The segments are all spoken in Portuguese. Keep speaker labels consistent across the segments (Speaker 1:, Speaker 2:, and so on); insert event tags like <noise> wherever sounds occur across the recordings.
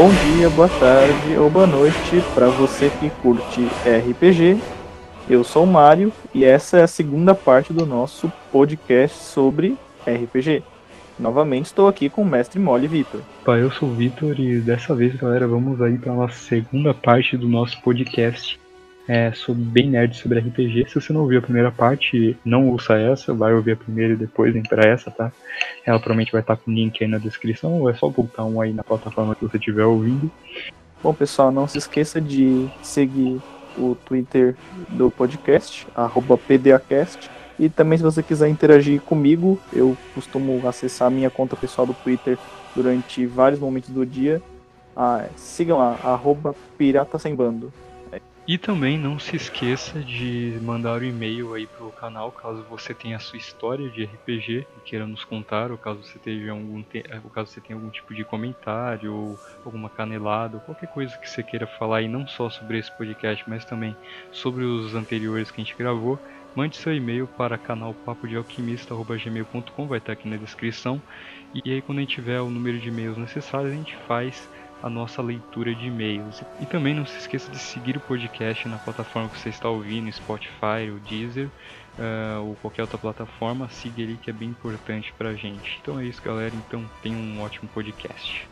Speaker 1: Bom dia, boa tarde ou boa noite para você que curte RPG. Eu sou o Mário e essa é a segunda parte do nosso podcast sobre RPG. Novamente estou aqui com o mestre Mole Vitor.
Speaker 2: Eu sou o Vitor e dessa vez, galera, vamos aí para a segunda parte do nosso podcast é, bem nerd sobre RPG. Se você não ouviu a primeira parte, não ouça essa, vai ouvir a primeira e depois vem para essa, tá? Ela provavelmente vai estar com o link aí na descrição, ou é só voltar um aí na plataforma que você estiver ouvindo.
Speaker 1: Bom, pessoal, não se esqueça de seguir o Twitter do podcast, PDAcast. E também, se você quiser interagir comigo, eu costumo acessar a minha conta pessoal do Twitter durante vários momentos do dia. Ah, sigam lá, arroba Pirata Sem Bando.
Speaker 2: E também não se esqueça de mandar o um e-mail aí pro canal caso você tenha a sua história de RPG e queira nos contar, ou caso você tenha algum, te... Eh, ou caso você tenha algum tipo de comentário, ou alguma canelada, ou qualquer coisa que você queira falar e não só sobre esse podcast, mas também sobre os anteriores que a gente gravou. Mande seu e-mail para canalpapodealquimista.gmail.com, vai estar aqui na descrição. E aí quando a gente tiver o número de e-mails necessários, a gente faz a nossa leitura de e-mails. E também não se esqueça de seguir o podcast na plataforma que você está ouvindo, Spotify, ou Deezer, uh, ou qualquer outra plataforma. Siga ele que é bem importante pra gente. Então é isso, galera. Então tenha um ótimo podcast.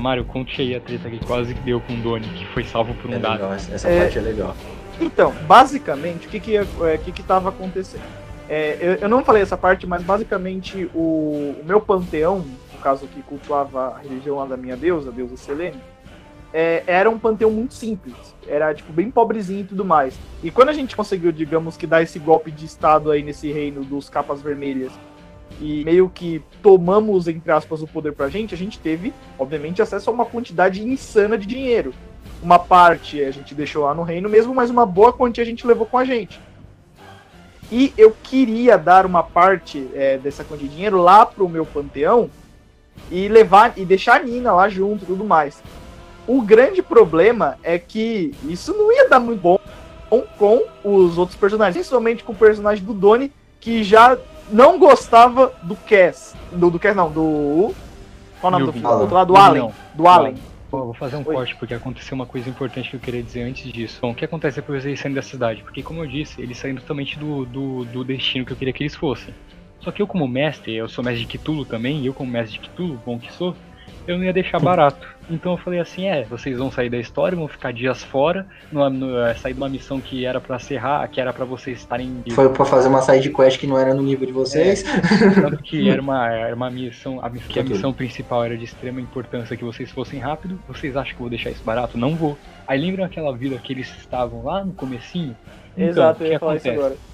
Speaker 2: Mário, conte aí a treta que quase deu com o Doni, que foi salvo por um
Speaker 3: é
Speaker 2: dado.
Speaker 3: Essa é... parte é legal.
Speaker 1: Então, basicamente, o que que, é, que, que tava acontecendo? É, eu, eu, não falei essa parte, mas basicamente o, o, meu panteão, no caso que cultuava a religião lá da minha deusa, a deusa Selene, é, era um panteão muito simples. Era, tipo, bem pobrezinho e tudo mais. E quando a gente conseguiu, digamos, que dar esse golpe de estado aí nesse reino dos capas vermelhas e meio que tomamos, entre aspas, o poder pra gente, a gente teve, obviamente, acesso a uma quantidade insana de dinheiro. Uma parte a gente deixou lá no reino mesmo, mas uma boa quantia a gente levou com a gente. E eu queria dar uma parte é, dessa quantia de dinheiro lá pro meu panteão e levar e deixar a Nina lá junto e tudo mais. O grande problema é que isso não ia dar muito bom com os outros personagens, principalmente com o personagem do Doni, que já não gostava do Cass. Do, do Cass, não, do. Qual o nome do, outro lado? Do Allen. Do Allen.
Speaker 2: vou fazer um Oi. corte porque aconteceu uma coisa importante que eu queria dizer antes disso. Bom, o que acontece depois eles saindo da cidade? Porque, como eu disse, eles saíram totalmente do, do, do destino que eu queria que eles fossem. Só que eu, como mestre, eu sou mestre de Cthulhu também, e eu, como mestre de Cthulhu, bom que sou, eu não ia deixar <laughs> barato. Então eu falei assim, é, vocês vão sair da história, vão ficar dias fora, no, no, é, sair de uma missão que era para serrar, que era para vocês estarem.
Speaker 3: Foi para fazer uma side quest que não era no nível de vocês.
Speaker 2: É, tanto que <laughs> era uma, era uma missão, a, que a missão principal era de extrema importância que vocês fossem rápido. Vocês acham que eu vou deixar isso barato? Não vou. Aí lembram aquela vila que eles estavam lá no comecinho?
Speaker 1: Então, Exato, eu ia falar acontece? isso agora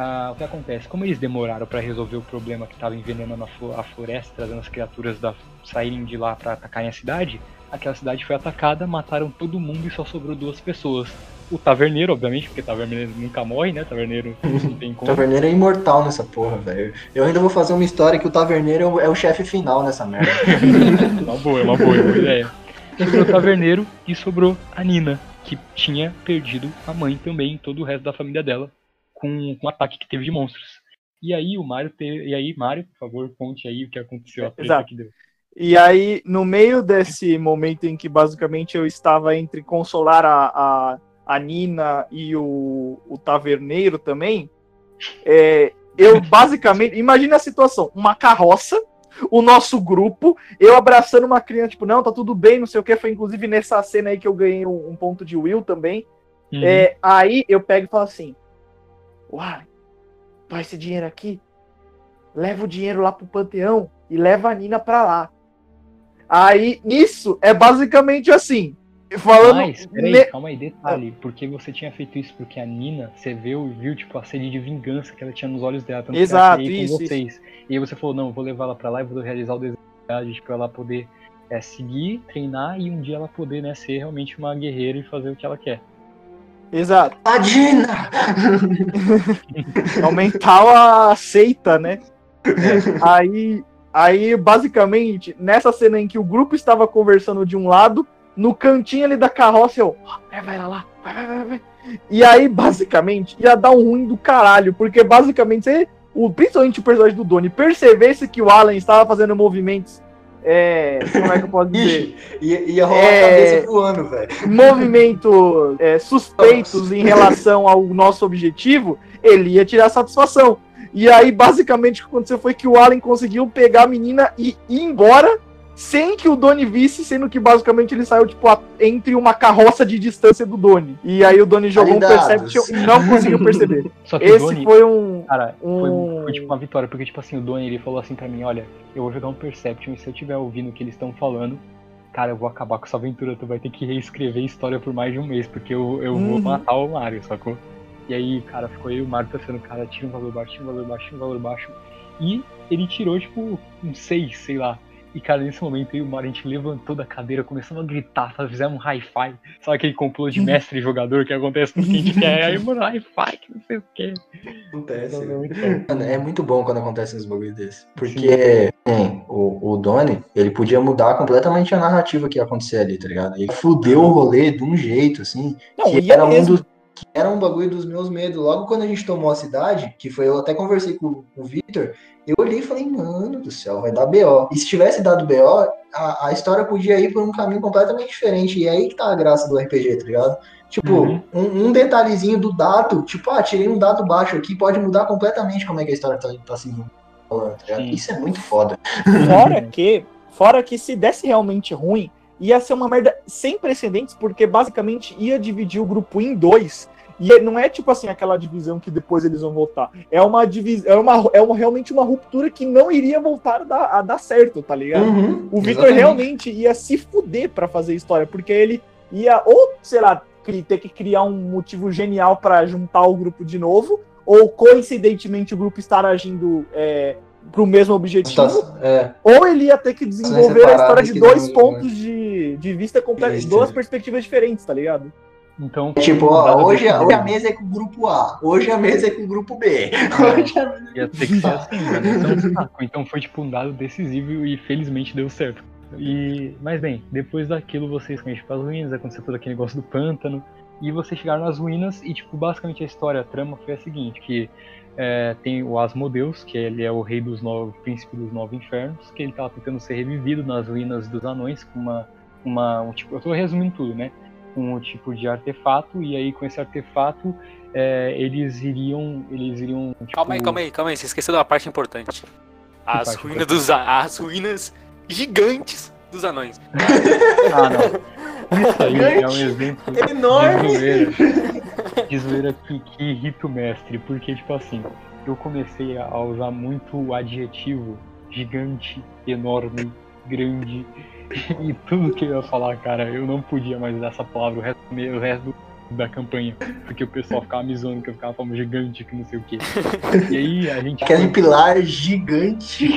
Speaker 2: ah, o que acontece? Como eles demoraram para resolver o problema que estava envenenando a, floresta, trazendo as criaturas da, saírem de lá para atacarem a cidade, aquela cidade foi atacada, mataram todo mundo e só sobrou duas pessoas. O taverneiro, obviamente, porque taverneiro nunca morre, né? Taverneiro não <laughs> tem
Speaker 3: como. taverneiro é imortal nessa porra, velho. Eu ainda vou fazer uma história que o taverneiro é o, é chefe final nessa merda. <laughs>
Speaker 2: uma boa, é uma boa, é uma boa ideia. Sobrou o taverneiro e sobrou a Nina, que tinha perdido a mãe também e todo o resto da família dela com, com o ataque que teve de monstros. E aí o Mario teve, e aí Mario, por favor, conte aí o que aconteceu, a
Speaker 1: treta que deu. E aí, no meio desse momento em que basicamente eu estava entre consolar a, a, a Nina e o, o taverneiro também, é, eu <laughs> basicamente. Imagina a situação: uma carroça, o nosso grupo, eu abraçando uma criança, tipo, não, tá tudo bem, não sei o que. Foi inclusive nessa cena aí que eu ganhei um, um ponto de Will também
Speaker 2: Uhum.
Speaker 1: É, aí eu pego e falo assim: Uai, toma esse dinheiro aqui, leva o dinheiro lá pro panteão e leva a Nina pra lá. Aí, isso é basicamente assim. Falando.
Speaker 2: Mas, peraí,
Speaker 1: ne-
Speaker 2: calma aí, detalhe. Porque você tinha feito isso porque a Nina, você viu, viu, tipo, a sede de vingança que ela tinha nos olhos dela. Tanto que ela
Speaker 1: Exato,
Speaker 2: ir
Speaker 1: isso,
Speaker 2: com vocês. E aí você falou, não, vou levar ela pra lá e vou realizar o desejo dela, tipo, pra ela poder é, seguir, treinar e um dia ela poder, né, ser realmente uma guerreira e fazer o que ela quer.
Speaker 1: Exato.
Speaker 3: A Dina! <laughs>
Speaker 1: Aumentar a seita, né? Aí, aí, basicamente, nessa cena em que o grupo estava conversando de um lado, no cantinho ali da carroça, eu. "Ó, Vai, vai lá, lá, vai, vai, vai, vai. E aí, basicamente, ia dar um ruim do caralho, porque basicamente, você, o, principalmente o personagem do Doni, percebesse que o Alan estava fazendo movimentos. É, como é que eu posso dizer?
Speaker 3: Ixi, ia, ia rolar
Speaker 1: É.
Speaker 3: a cabeça voando, velho.
Speaker 1: movimentos é, suspeitos em relação ao nosso objetivo, ele ia tirar satisfação. E aí, basicamente, o que aconteceu foi que o Allen conseguiu pegar a menina e ir embora sem que o Doni visse, sendo que basicamente ele saiu, tipo, a- entre uma carroça de distância do Doni. E aí o Doni jogou um
Speaker 3: Alidados.
Speaker 1: Perception e não conseguiu perceber. <laughs>
Speaker 2: Só que o
Speaker 1: Esse
Speaker 2: Doni,
Speaker 1: foi um.
Speaker 2: cara, foi,
Speaker 1: um-
Speaker 2: foi tipo uma vitória, porque tipo assim, o Doni ele falou assim pra mim, olha, eu vou jogar um Perception e se eu tiver ouvindo o que eles estão falando, cara, eu vou acabar com essa aventura, tu vai ter que reescrever a história por mais de um mês, porque eu, eu vou
Speaker 1: Uhum.
Speaker 2: matar o Mario, sacou? E aí, cara, ficou eu e o Mario pensando, cara, tira um valor baixo, tira um valor baixo, tira um valor baixo. E ele tirou, tipo, um 6, sei lá. E, cara, nesse momento e o Mario, a gente levantou da cadeira, começamos a gritar, fizemos um hi-fi. Sabe aquele complô de <laughs> mestre e jogador que acontece com quem a gente quer? Aí, <laughs> mano, hi-fi, que não sei o quê.
Speaker 3: Acontece.
Speaker 2: Então, é muito bom.
Speaker 3: Mano, é muito bom quando acontece uns bagulho desse. Porque tem, o, o Donnie, ele podia mudar completamente a narrativa que ia acontecer ali, tá ligado? Ele fudeu o rolê de um jeito, assim,
Speaker 1: Não,
Speaker 3: que era um
Speaker 1: mesmo.
Speaker 3: dos que era um bagulho dos meus medos. Logo quando a gente tomou a cidade, que foi eu até conversei com, com o Victor, eu olhei e falei, mano do céu, vai dar BO. E se tivesse dado BO, a, a história podia ir por um caminho completamente diferente. E é aí que tá a graça do RPG, tá ligado? Tipo,
Speaker 2: Uhum.
Speaker 3: um, um detalhezinho do dado, tipo, ah, tirei um dado baixo aqui, pode mudar completamente como é que a história tá, tá se falando, tá ligado? Isso é muito foda.
Speaker 1: Fora <laughs> que, fora que se desse realmente ruim, ia ser uma merda sem precedentes, porque basicamente ia dividir o grupo em dois. E não é tipo assim aquela divisão que depois eles vão voltar. É uma divisão, é uma, é uma realmente uma ruptura que não iria voltar a dar, a dar certo, tá ligado?
Speaker 3: Uhum,
Speaker 1: O Victor
Speaker 3: exatamente.
Speaker 1: realmente ia se fuder pra fazer história, porque ele ia ou, sei lá, ter que criar um motivo genial pra juntar o grupo de novo, ou coincidentemente o grupo estar agindo é, pro mesmo objetivo,
Speaker 3: É,
Speaker 1: ou ele ia ter que desenvolver a história de dois pontos de, de vista completos, duas perspectivas diferentes, tá ligado?
Speaker 2: Então,
Speaker 3: tipo, ó, hoje,
Speaker 2: desse
Speaker 3: hoje a
Speaker 2: jeito,
Speaker 3: mesa é com o grupo A, hoje a mesa é com o grupo B. Hoje a mesa...
Speaker 2: Ia ter que ser assim, mano. Então, então foi tipo um dado decisivo e felizmente deu certo. E, mas bem, depois daquilo vocês foram para as ruínas, aconteceu todo aquele negócio do pântano, e vocês chegaram nas ruínas e tipo basicamente a história, a trama foi a seguinte, que é, tem o Asmodeus, que ele é o rei dos nove, príncipe dos nove infernos, que ele tava tentando ser revivido nas ruínas dos anões com uma, uma um tipo, eu tô resumindo tudo, né? Um tipo de artefato e aí com esse artefato é, eles iriam, eles iriam tipo,
Speaker 4: Calma aí, calma aí, calma aí. Você esqueceu da parte importante. As
Speaker 2: parte
Speaker 4: ruínas dos a- as ruínas gigantes dos anões.
Speaker 2: Ah, não. <laughs> Isso aí é um exemplo
Speaker 3: Enorme! <laughs>
Speaker 2: De zoeira que, que irrita o mestre. Porque, tipo assim, eu comecei a usar muito o adjetivo gigante, enorme, grande. <laughs> E tudo que eu ia falar, cara, eu não podia mais usar essa palavra o resto, o resto da campanha. Porque o pessoal ficava me zoando que eu ficava falando gigante, que não sei o quê. E aí a gente. <laughs>
Speaker 3: Aquele pilar gigante,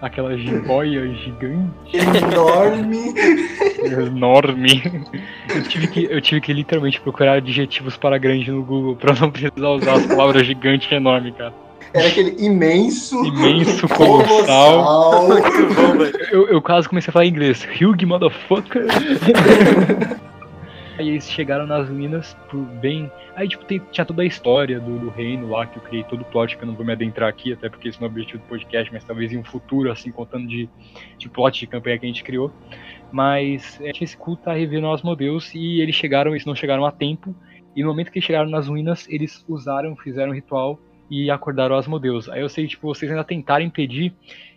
Speaker 2: Aquela jiboia gigante.
Speaker 3: enorme.
Speaker 2: Enorme. Eu tive, que, eu tive que literalmente procurar adjetivos para grande no Google pra não precisar usar as palavras gigante e enorme, cara.
Speaker 3: Era aquele imenso,
Speaker 2: Imenso, <laughs> colossal.
Speaker 3: colossal.
Speaker 2: Eu, eu quase comecei a falar inglês. Hugh, motherfucker. <laughs> Aí eles chegaram nas ruínas por bem. Aí, tipo, tem- tinha toda a história do, do reino lá, que eu criei todo o plot, que eu não vou me adentrar aqui, até porque esse não é o objetivo do podcast, mas talvez em um futuro, assim, contando de, de plot de campanha que a gente criou. Mas é, tinha esse culto a rever nós modeus e eles chegaram, eles não chegaram a tempo. E no momento que eles chegaram nas ruínas, eles usaram, fizeram um ritual e acordaram os modeus. Aí eu sei, tipo, vocês ainda tentaram impedir.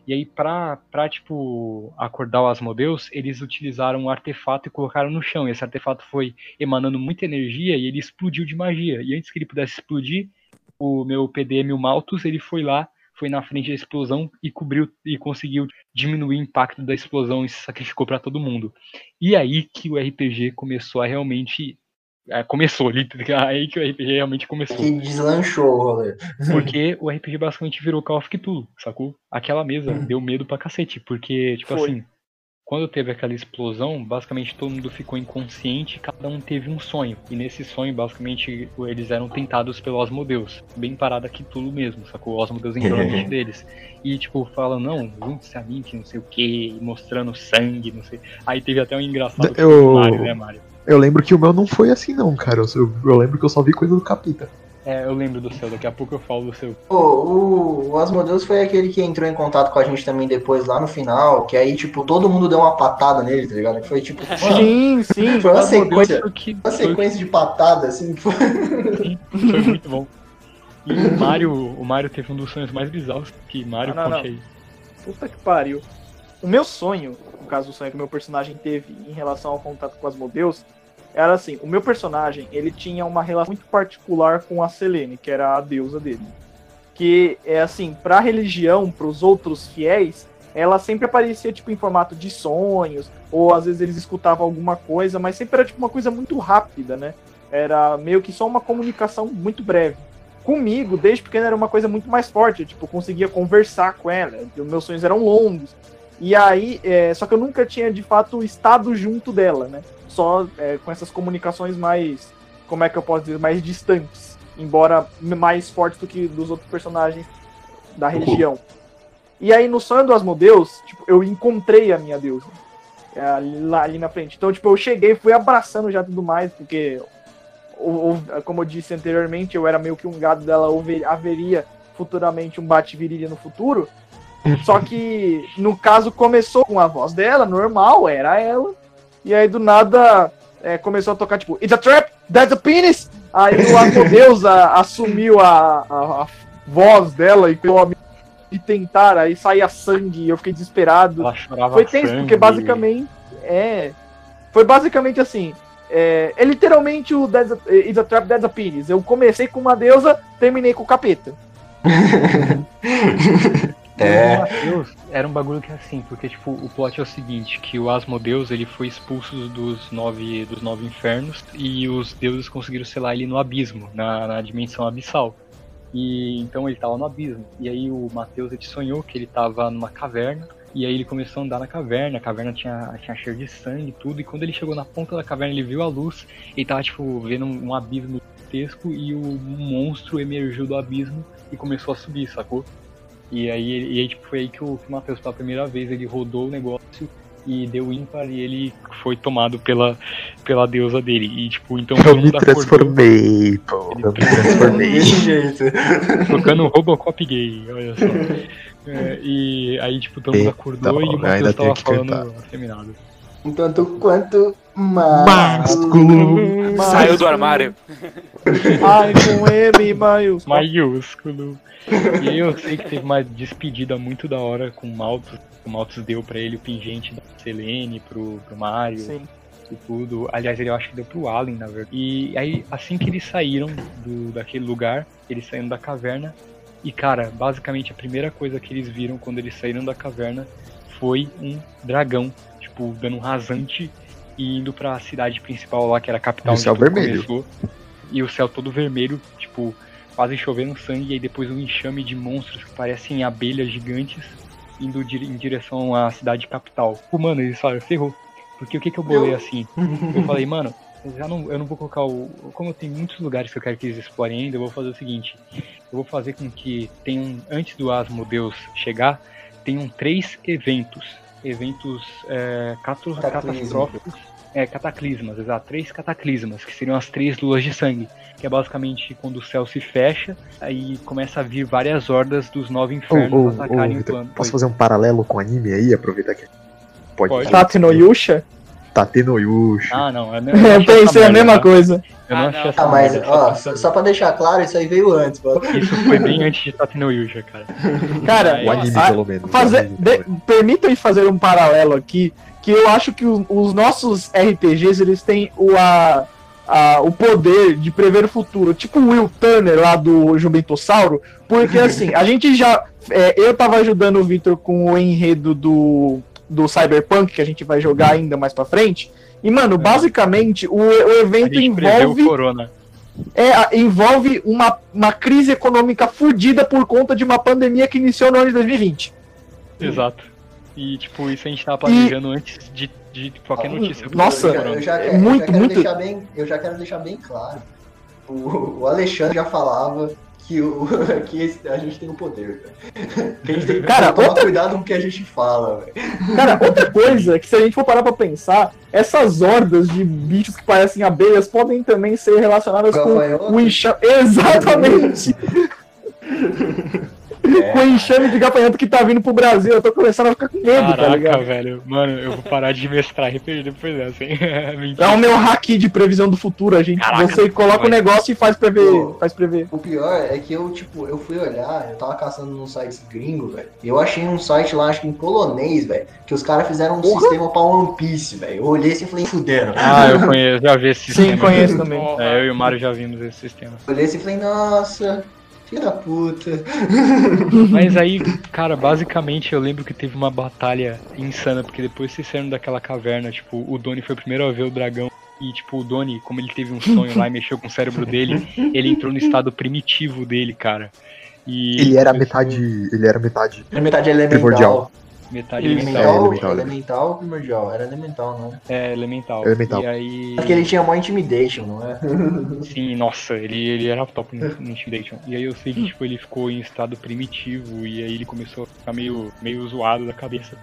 Speaker 2: E aí, pra, tipo, acordar o Asmodeus, eles utilizaram um artefato e colocaram no chão. E esse artefato foi emanando muita energia e ele explodiu de magia. E antes que ele pudesse explodir, o meu PDM, o Malthus, ele foi lá, foi na frente da explosão e cobriu e conseguiu diminuir o impacto da explosão e se sacrificou para todo mundo. E aí que o RPG começou a realmente começou, <laughs> aí que o RPG realmente começou.
Speaker 3: Que deslanchou o rolê.
Speaker 2: Porque o RPG basicamente virou Call of Cthulhu, sacou? Aquela mesa
Speaker 3: Uhum.
Speaker 2: deu medo pra cacete, porque, tipo
Speaker 1: Foi.
Speaker 2: assim, quando teve aquela explosão, basicamente todo mundo ficou inconsciente, cada um teve um sonho. E nesse sonho, basicamente, eles eram tentados pelo Osmodeus. Bem parada Cthulhu mesmo, sacou? O Osmodeus entrou na mente <laughs> deles. E, tipo, falam, não, junte-se a mim, que não sei o que, mostrando sangue, não sei. Aí teve até um engraçado
Speaker 5: Eu-
Speaker 2: Mario, né, Mario?
Speaker 5: Eu lembro que o meu não foi assim, não, cara. Eu, eu- eu lembro que eu só vi coisa do Capita.
Speaker 2: É, eu lembro do seu, daqui a pouco eu falo do seu.
Speaker 3: Pô, o, o Asmodeus foi aquele que entrou em contato com a gente também depois lá no final, que aí, tipo, todo mundo deu uma patada nele, tá ligado? Foi tipo, mano, <laughs>
Speaker 1: Sim, sim.
Speaker 3: foi uma sequência,
Speaker 2: foi que-
Speaker 3: uma sequência de patada, assim, foi...
Speaker 2: Foi muito bom. E o Mario, o Mario teve um dos sonhos mais bizarros que Mario
Speaker 1: Ah, não,
Speaker 2: conte
Speaker 1: não.
Speaker 2: aí.
Speaker 1: Puta que pariu. O meu sonho, caso o sonho que meu personagem teve em relação ao contato com as Asmodeus, era assim, o meu personagem, ele tinha uma relação muito particular com a Selene, que era a deusa dele. Que é assim, pra religião, pros outros fiéis, ela sempre aparecia tipo em formato de sonhos, ou às vezes eles escutavam alguma coisa, mas sempre era tipo uma coisa muito rápida, né? Era meio que só uma comunicação muito breve. Comigo, desde pequeno, era uma coisa muito mais forte. Eu, tipo, conseguia conversar com ela. Os meus sonhos eram longos. E aí, é, só que eu nunca tinha de fato estado junto dela, né? Só é, com essas comunicações mais, como é que eu posso dizer, mais distantes, embora mais fortes do que dos outros personagens da região. E aí no sonho do Asmodeus, tipo, eu encontrei a minha deusa é, ali, lá ali na frente. Então, tipo, eu cheguei, fui abraçando já tudo mais, porque ou- ou- como eu disse anteriormente, eu era meio que um gado dela, haveria futuramente um bate-virilha no futuro. <laughs> Só que, no caso, começou com a voz dela, normal, era ela. E aí, do nada, é, começou a tocar, tipo, It's a trap, that's a penis! Aí o Asmodeus a- assumiu a, a- a voz dela e a me me tentar, aí saía sangue e eu fiquei desesperado.
Speaker 2: Ela chorava
Speaker 1: Foi tenso,
Speaker 2: sangue.
Speaker 1: porque basicamente. É. Foi basicamente assim. É, é literalmente o Dead, It's a Trap Dead a Penis. Eu comecei com uma deusa, terminei com o capeta. <laughs>
Speaker 3: É.
Speaker 2: Mateus era um bagulho que é assim, porque tipo, o plot é o seguinte, que o Asmodeus ele foi expulso dos nove, dos nove infernos e os deuses conseguiram selar ele no abismo, na, na dimensão abissal. E então ele tava no abismo. E aí o Mateus ele sonhou que ele tava numa caverna. E aí ele começou a andar na caverna, a caverna tinha, tinha cheiro de sangue e tudo, e quando ele chegou na ponta da caverna, ele viu a luz, ele tava, tipo, vendo um, um abismo gigantesco, e o monstro emergiu do abismo e começou a subir, sacou? E aí, e aí tipo, foi aí que o, que o Matheus, pela primeira vez, ele rodou o negócio e deu ímpar e ele foi tomado pela, pela deusa dele. E, tipo, então
Speaker 5: Eu me
Speaker 2: acordou
Speaker 5: transformei, pô. Eu me transformei. <laughs>
Speaker 3: Desse jeito.
Speaker 2: tocando Robocop gay, olha só. É, e aí, tipo, todo mundo
Speaker 5: Eita,
Speaker 2: acordou e o Matheus tava falando
Speaker 5: cantar.
Speaker 2: afeminado.
Speaker 3: Um tanto quanto mais.
Speaker 5: Másculo.
Speaker 4: Saiu do armário. <laughs>
Speaker 1: Ai, com M, maiúsculo.
Speaker 2: Maiúsculo. E aí eu sei que teve uma despedida muito da hora com o Malthus. O Malthus deu pra ele o pingente da Selene, pro, pro Mario.
Speaker 1: Sim.
Speaker 2: e tudo. Aliás, ele eu acho que deu pro Allen, na verdade. E aí, assim que eles saíram do, daquele lugar, eles saíram da caverna. E, cara, basicamente a primeira coisa que eles viram quando eles saíram da caverna foi um dragão, tipo, dando um rasante e indo pra cidade principal lá, que era a capital
Speaker 5: E o céu vermelho.
Speaker 2: começou. E o céu todo vermelho, tipo, quase chovendo sangue, e aí depois um enxame de monstros que parecem abelhas gigantes indo di- em direção à cidade capital. Pô, mano, eles falaram, ferrou. Porque o que que eu bolei assim? Eu <laughs> falei, mano, eu já não, eu não vou colocar o. Como eu tenho muitos lugares que eu quero que eles explorem ainda, eu vou fazer o seguinte: eu vou fazer com que tenham, antes do Asmodeus chegar, tenham três eventos. Eventos é, catastróficos. É, cataclismas, exato. Três cataclismas, que seriam as três luas de sangue. Que é basicamente quando o céu se fecha, aí começa a vir várias hordas dos nove infernos
Speaker 5: ô, ô,
Speaker 2: atacarem o
Speaker 5: Vitor,
Speaker 2: plano.
Speaker 5: posso fazer um paralelo com o anime aí? Aproveitar que pode.
Speaker 2: Pode.
Speaker 1: Tati no.
Speaker 2: Ah, não. <laughs> Eu, não-
Speaker 1: Eu
Speaker 2: essa
Speaker 1: pensei a mesma coisa.
Speaker 2: Eu não
Speaker 4: Ah,
Speaker 2: achei
Speaker 4: não.
Speaker 2: essa
Speaker 3: Ah, mas, ó,
Speaker 2: só-
Speaker 3: pra deixar claro, isso aí veio antes, mano.
Speaker 2: Isso foi bem antes de Tateno Yusha, cara. <laughs>
Speaker 1: Cara,
Speaker 5: O anime,
Speaker 1: a-
Speaker 5: pelo menos.
Speaker 1: fazer,
Speaker 5: O anime,
Speaker 1: de, permitam fazer um paralelo aqui, que eu acho que o- os nossos RPGs eles têm o, a, a- o poder de prever o futuro, tipo o Will Turner lá do Juventossauro, porque assim, a gente já. é, eu tava ajudando o Victor com o enredo do, do Cyberpunk, que a gente vai jogar ainda mais pra frente. E, mano, basicamente, o, o
Speaker 2: A
Speaker 1: evento envolve
Speaker 2: Corona.
Speaker 1: é, envolve uma, uma crise econômica fodida por conta de uma pandemia que iniciou no ano de 2020.
Speaker 2: Exato. E, tipo, isso a gente tava planejando antes de, de qualquer notícia.
Speaker 1: Nossa,
Speaker 3: eu já, eu já,
Speaker 1: é
Speaker 3: quero- eu
Speaker 1: muito,
Speaker 3: já
Speaker 1: muito-
Speaker 3: bem, eu já quero deixar bem claro. O, o Alexandre já falava que, o, <laughs> que esse- a gente tem o poder, velho. Que a gente tem que
Speaker 1: Cara,
Speaker 3: tomar
Speaker 1: outra-
Speaker 3: cuidado com o que a gente fala, velho.
Speaker 1: Cara, outra coisa que se a gente for parar pra pensar, essas hordas de bichos que parecem abelhas podem também ser relacionadas com
Speaker 3: Gafanhoto?
Speaker 1: o enxame. Exatamente! <laughs> com o enxame de gafanhoto que tá vindo pro Brasil. Eu tô começando a ficar com medo, tá
Speaker 2: Caraca,
Speaker 1: ligado?
Speaker 2: velho. Mano, eu vou parar de mestrar RPG depois dessa, hein? <laughs>
Speaker 1: É
Speaker 2: Mentira.
Speaker 1: o meu hack de previsão do futuro, a gente.
Speaker 2: Caraca,
Speaker 1: você coloca o
Speaker 2: vai.
Speaker 1: negócio e faz prever.
Speaker 3: Pô.
Speaker 1: Faz prever.
Speaker 3: O pior é que eu, tipo, eu fui olhar, eu tava caçando nos sites gringos, velho. E eu achei um site lá, acho que em polonês, velho, que os caras fizeram um
Speaker 1: Porra.
Speaker 3: sistema pra One Piece, velho. Eu olhei assim e falei, fudendo.
Speaker 2: Ah, eu conheço, já vi esse
Speaker 1: Sim,
Speaker 2: sistema.
Speaker 1: conheço também.
Speaker 2: É, eu e o Mário já vimos esse sistema.
Speaker 3: Eu olhei assim e falei, nossa, filho da puta.
Speaker 2: Mas aí, cara, basicamente eu lembro que teve uma batalha insana, porque depois vocês saíram daquela caverna, tipo, o Doni foi o primeiro a ver o dragão. E, tipo, o Doni, como ele teve um sonho lá e mexeu com o cérebro dele, ele entrou no estado primitivo dele, cara. E
Speaker 5: Ele era
Speaker 2: começou-
Speaker 5: metade. Ele era metade.
Speaker 3: Na metade elemental.
Speaker 5: Primordial.
Speaker 2: Metade
Speaker 1: Isso.
Speaker 2: elemental.
Speaker 3: Elemental,
Speaker 5: elemental,
Speaker 3: elemental ou primordial? Era elemental, não.
Speaker 2: É, elemental.
Speaker 5: Elemental.
Speaker 2: E aí.
Speaker 3: Porque ele tinha mó intimidation, não é? <laughs>
Speaker 2: Sim, nossa, ele, ele era top no, no Intimidation. E aí eu sei que tipo, ele ficou em estado primitivo e aí ele começou a ficar meio, meio zoado da cabeça.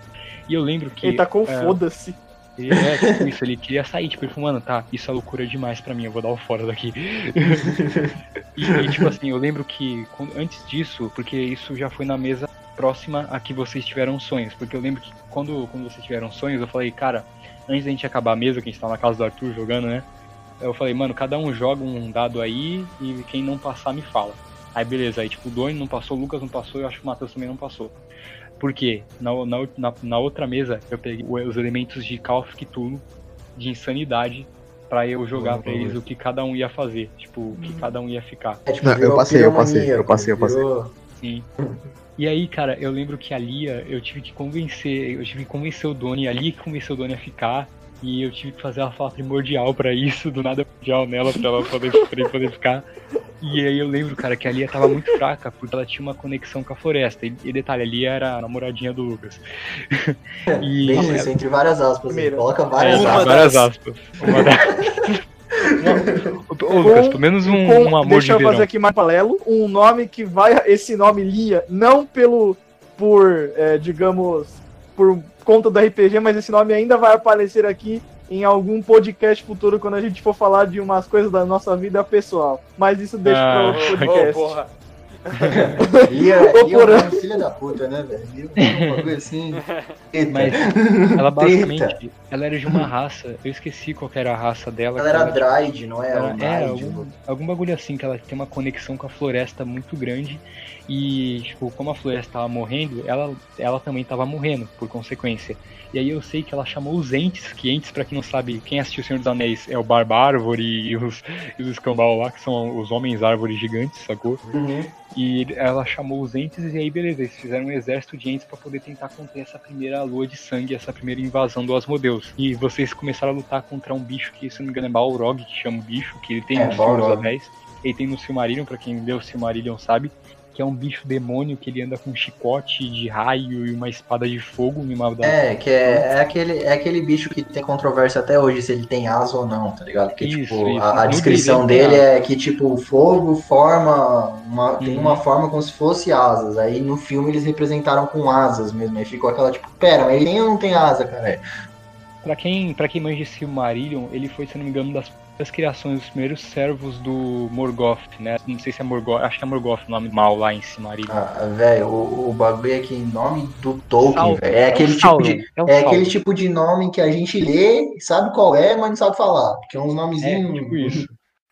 Speaker 2: E eu lembro que.
Speaker 1: Ele tá com
Speaker 2: é,
Speaker 1: foda-se.
Speaker 2: Ele, é, tipo isso, ele queria sair, tipo, ele falou, mano, tá, isso é loucura demais pra mim, eu vou dar o fora daqui. <laughs> e, e, tipo assim, eu lembro que quando- antes disso, porque isso já foi na mesa próxima a que vocês tiveram sonhos, porque eu lembro que quando, quando vocês tiveram sonhos, eu falei, cara, antes da gente acabar a mesa, que a gente tava na casa do Arthur jogando, né? Eu falei, mano, cada um joga um dado aí e quem não passar me fala. Aí beleza, aí tipo, o Doni não passou, o Lucas não passou, eu acho que o Matheus também não passou. Por quê? Na, na, na, na outra mesa eu peguei os elementos de Call of Cthulhu, de insanidade, pra eu jogar pra eles o que cada um ia fazer, tipo, o que cada um ia ficar.
Speaker 3: É, tipo,
Speaker 5: Não, eu
Speaker 3: virou
Speaker 5: passei, eu passei, eu passei, eu passei.
Speaker 3: virou-
Speaker 2: Sim. <laughs> E aí, cara, eu lembro que a Lia, eu tive que convencer, eu tive que convencer o Doni, a Lia que convenceu o Doni a ficar, e eu tive que fazer ela falar primordial pra isso, do nada primordial nela, pra ela poder, pra ele poder ficar. E aí eu lembro, cara, que a Lia tava muito fraca, porque ela tinha uma conexão com a floresta. E, e detalhe, a Lia era a namoradinha do Lucas. <laughs> e
Speaker 3: Bem isso, entre várias aspas.
Speaker 1: Primeiro.
Speaker 3: Coloca
Speaker 2: é,
Speaker 3: várias
Speaker 4: Uma
Speaker 3: aspas.
Speaker 2: várias aspas. Uma das... <laughs> Ô, ô, Lucas, pelo menos um,
Speaker 1: Com-
Speaker 2: um amor
Speaker 1: deixa
Speaker 2: de
Speaker 1: eu
Speaker 2: verão.
Speaker 1: fazer aqui mais paralelo. Um nome que vai. Esse nome Lia, não pelo. por, é, digamos, por conta do RPG, mas esse nome ainda vai aparecer aqui em algum podcast futuro quando a gente for falar de umas coisas da nossa vida pessoal. Mas isso deixa
Speaker 2: Ah,
Speaker 1: pra outro <laughs> podcast.
Speaker 4: porra.
Speaker 3: Lia, Lia
Speaker 1: porra.
Speaker 3: é uma filha da puta, né, velho? Lia é um bagulho assim. Eita.
Speaker 2: Mas ela basicamente, ela era de uma raça, eu esqueci qual que era a raça dela.
Speaker 3: Ela era Dryde, não é?
Speaker 2: Ela
Speaker 3: Era
Speaker 2: é algum, algum bagulho assim, que ela tem uma conexão com a floresta muito grande. E, tipo, como a floresta tava morrendo, ela, ela também tava morrendo, por consequência. E aí eu sei que ela chamou os Entes, que Entes, pra quem não sabe, quem assistiu O Senhor dos Anéis é o Barba Árvore e os, e os Escambau lá, que são os Homens Árvores Gigantes, sacou?
Speaker 3: Uhum.
Speaker 2: E ela chamou os Entes e aí beleza, eles fizeram um exército de Entes pra poder tentar conter essa primeira lua de sangue, essa primeira invasão do Asmodeus. E vocês começaram a lutar contra um bicho que, se não me engano, é Balrog, que chama o bicho, que ele tem
Speaker 3: É,
Speaker 2: Senhor dos
Speaker 3: Balrog.
Speaker 2: Anéis. Ele tem no Silmarillion, pra quem leu o Silmarillion sabe, que é um bicho demônio que ele anda com um chicote de raio e uma espada de fogo das
Speaker 3: É, que é, é, aquele, é aquele bicho que tem controvérsia até hoje se ele tem asa ou não, tá ligado? Porque,
Speaker 2: Isso,
Speaker 3: tipo,
Speaker 2: isso.
Speaker 3: a, a descrição
Speaker 2: tem
Speaker 3: dele é que, tipo, o fogo forma. Uma, Tem
Speaker 2: Uhum.
Speaker 3: uma forma como se fosse asas. Aí no filme eles representaram com asas mesmo. Aí ficou aquela, tipo, pera, mas ele tem ou não tem asa, cara?
Speaker 2: Pra quem, pra quem manja Silmarillion, ele foi, se não me engano, das das criações, os primeiros servos do Morgoth, né? Não sei se é Morgoth, acho que é Morgoth o nome mal lá em Silmarillion.
Speaker 3: Ah, velho, o, o bagulho é que nome do Tolkien, velho. É aquele
Speaker 2: o
Speaker 3: tipo de.
Speaker 2: é
Speaker 3: É aquele tipo de nome que a gente lê, sabe qual é, mas não sabe falar. Que é uns
Speaker 2: É,
Speaker 3: nomezinhos.
Speaker 2: tipo isso.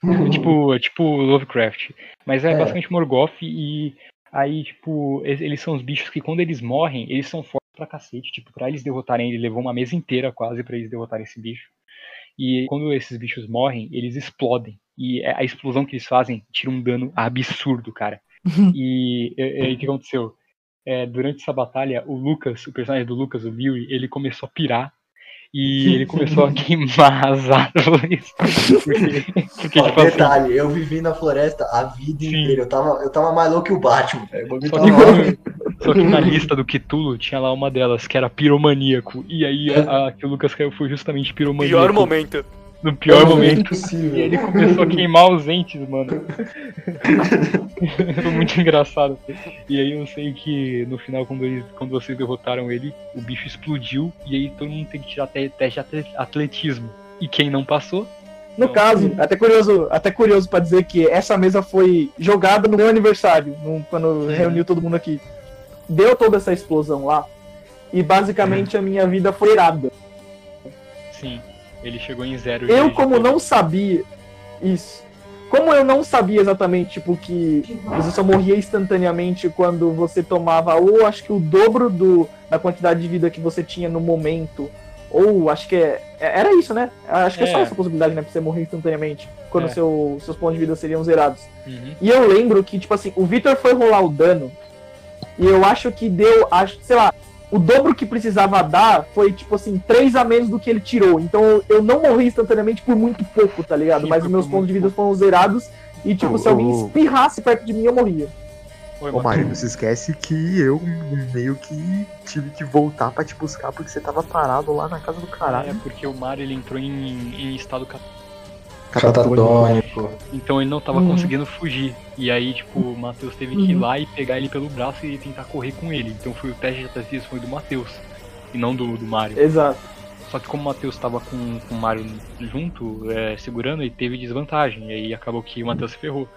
Speaker 2: É tipo, é tipo Lovecraft. Mas é,
Speaker 3: É.
Speaker 2: basicamente Morgoth e aí, tipo, eles eles são os bichos que quando eles morrem, eles são fortes pra cacete. Tipo, pra eles derrotarem, ele levou uma mesa inteira quase pra eles derrotarem esse bicho. E quando esses bichos morrem, eles explodem. E a explosão que eles fazem tira um dano absurdo, cara. <laughs> e o que aconteceu? É, durante essa batalha, o Lucas, o personagem do Lucas, o Lewis, ele começou a pirar. E ele começou a <laughs> queimar as árvores. Porque, porque
Speaker 3: Ó,
Speaker 2: tipo assim,
Speaker 3: detalhe, eu vivi na floresta a vida
Speaker 2: Sim.
Speaker 3: inteira. Eu tava, eu tava mais louco que o Batman, velho. Bagulho
Speaker 2: Só
Speaker 3: tava
Speaker 2: que,
Speaker 3: lá.
Speaker 2: Só que na lista do Cthulhu tinha lá uma delas, que era piromaníaco. E aí a, a que o Lucas caiu foi justamente piromaníaco.
Speaker 4: Pior momento.
Speaker 2: No pior
Speaker 3: É
Speaker 2: momento.
Speaker 3: impossível.
Speaker 2: E ele começou a queimar os entes, mano. <laughs> Foi muito engraçado. E aí eu sei que no final, quando, eles, quando vocês derrotaram ele, o bicho explodiu. E aí todo mundo tem que tirar te- teste de atle- atletismo. E quem não passou?
Speaker 1: No
Speaker 2: Não.
Speaker 1: caso, até curioso, até curioso para dizer que essa mesa foi jogada no meu aniversário, no- quando reuniu todo mundo aqui. Deu toda essa explosão lá. E basicamente a minha vida foi irada.
Speaker 2: Sim. Ele chegou em zero.
Speaker 1: Eu, como não sabia isso, como eu não sabia exatamente, tipo, que você só morria instantaneamente quando você tomava, ou acho que o dobro do, da quantidade de vida que você tinha no momento, ou acho que é, é- era isso, né? Acho que é, só
Speaker 2: É.
Speaker 1: essa possibilidade, né, pra você morrer instantaneamente, quando
Speaker 2: É.
Speaker 1: seu, seus pontos de vida seriam zerados.
Speaker 2: Uhum.
Speaker 1: E eu lembro que, tipo assim, o Victor foi rolar o dano, e eu acho que deu, acho, sei lá, o dobro que precisava dar foi, tipo assim, 3 a menos do que ele tirou. Então eu- não morri instantaneamente por muito pouco, tá ligado?
Speaker 2: Sim,
Speaker 1: Mas os meus pontos de vida foram zerados. E, tipo,
Speaker 5: Ô,
Speaker 1: se alguém espirrasse perto de mim, eu morria.
Speaker 2: Foi,
Speaker 5: Ô,
Speaker 2: mano.
Speaker 5: Mário, não se esquece que eu meio que tive que voltar pra te buscar porque você tava parado lá na casa do
Speaker 2: É,
Speaker 5: caralho.
Speaker 2: porque o Mario ele entrou em, em estado.
Speaker 3: Catatônico.
Speaker 2: Então ele não tava
Speaker 1: Uhum.
Speaker 2: conseguindo fugir. E aí, tipo, o Matheus teve que ir lá e pegar ele pelo braço e tentar correr com ele. Então foi o teste de atletismo foi do Matheus. E não do, do Mario.
Speaker 1: Exato.
Speaker 2: Só que como o Matheus tava com, com o Mario junto, é, segurando, ele teve desvantagem. E aí acabou que o Matheus se ferrou.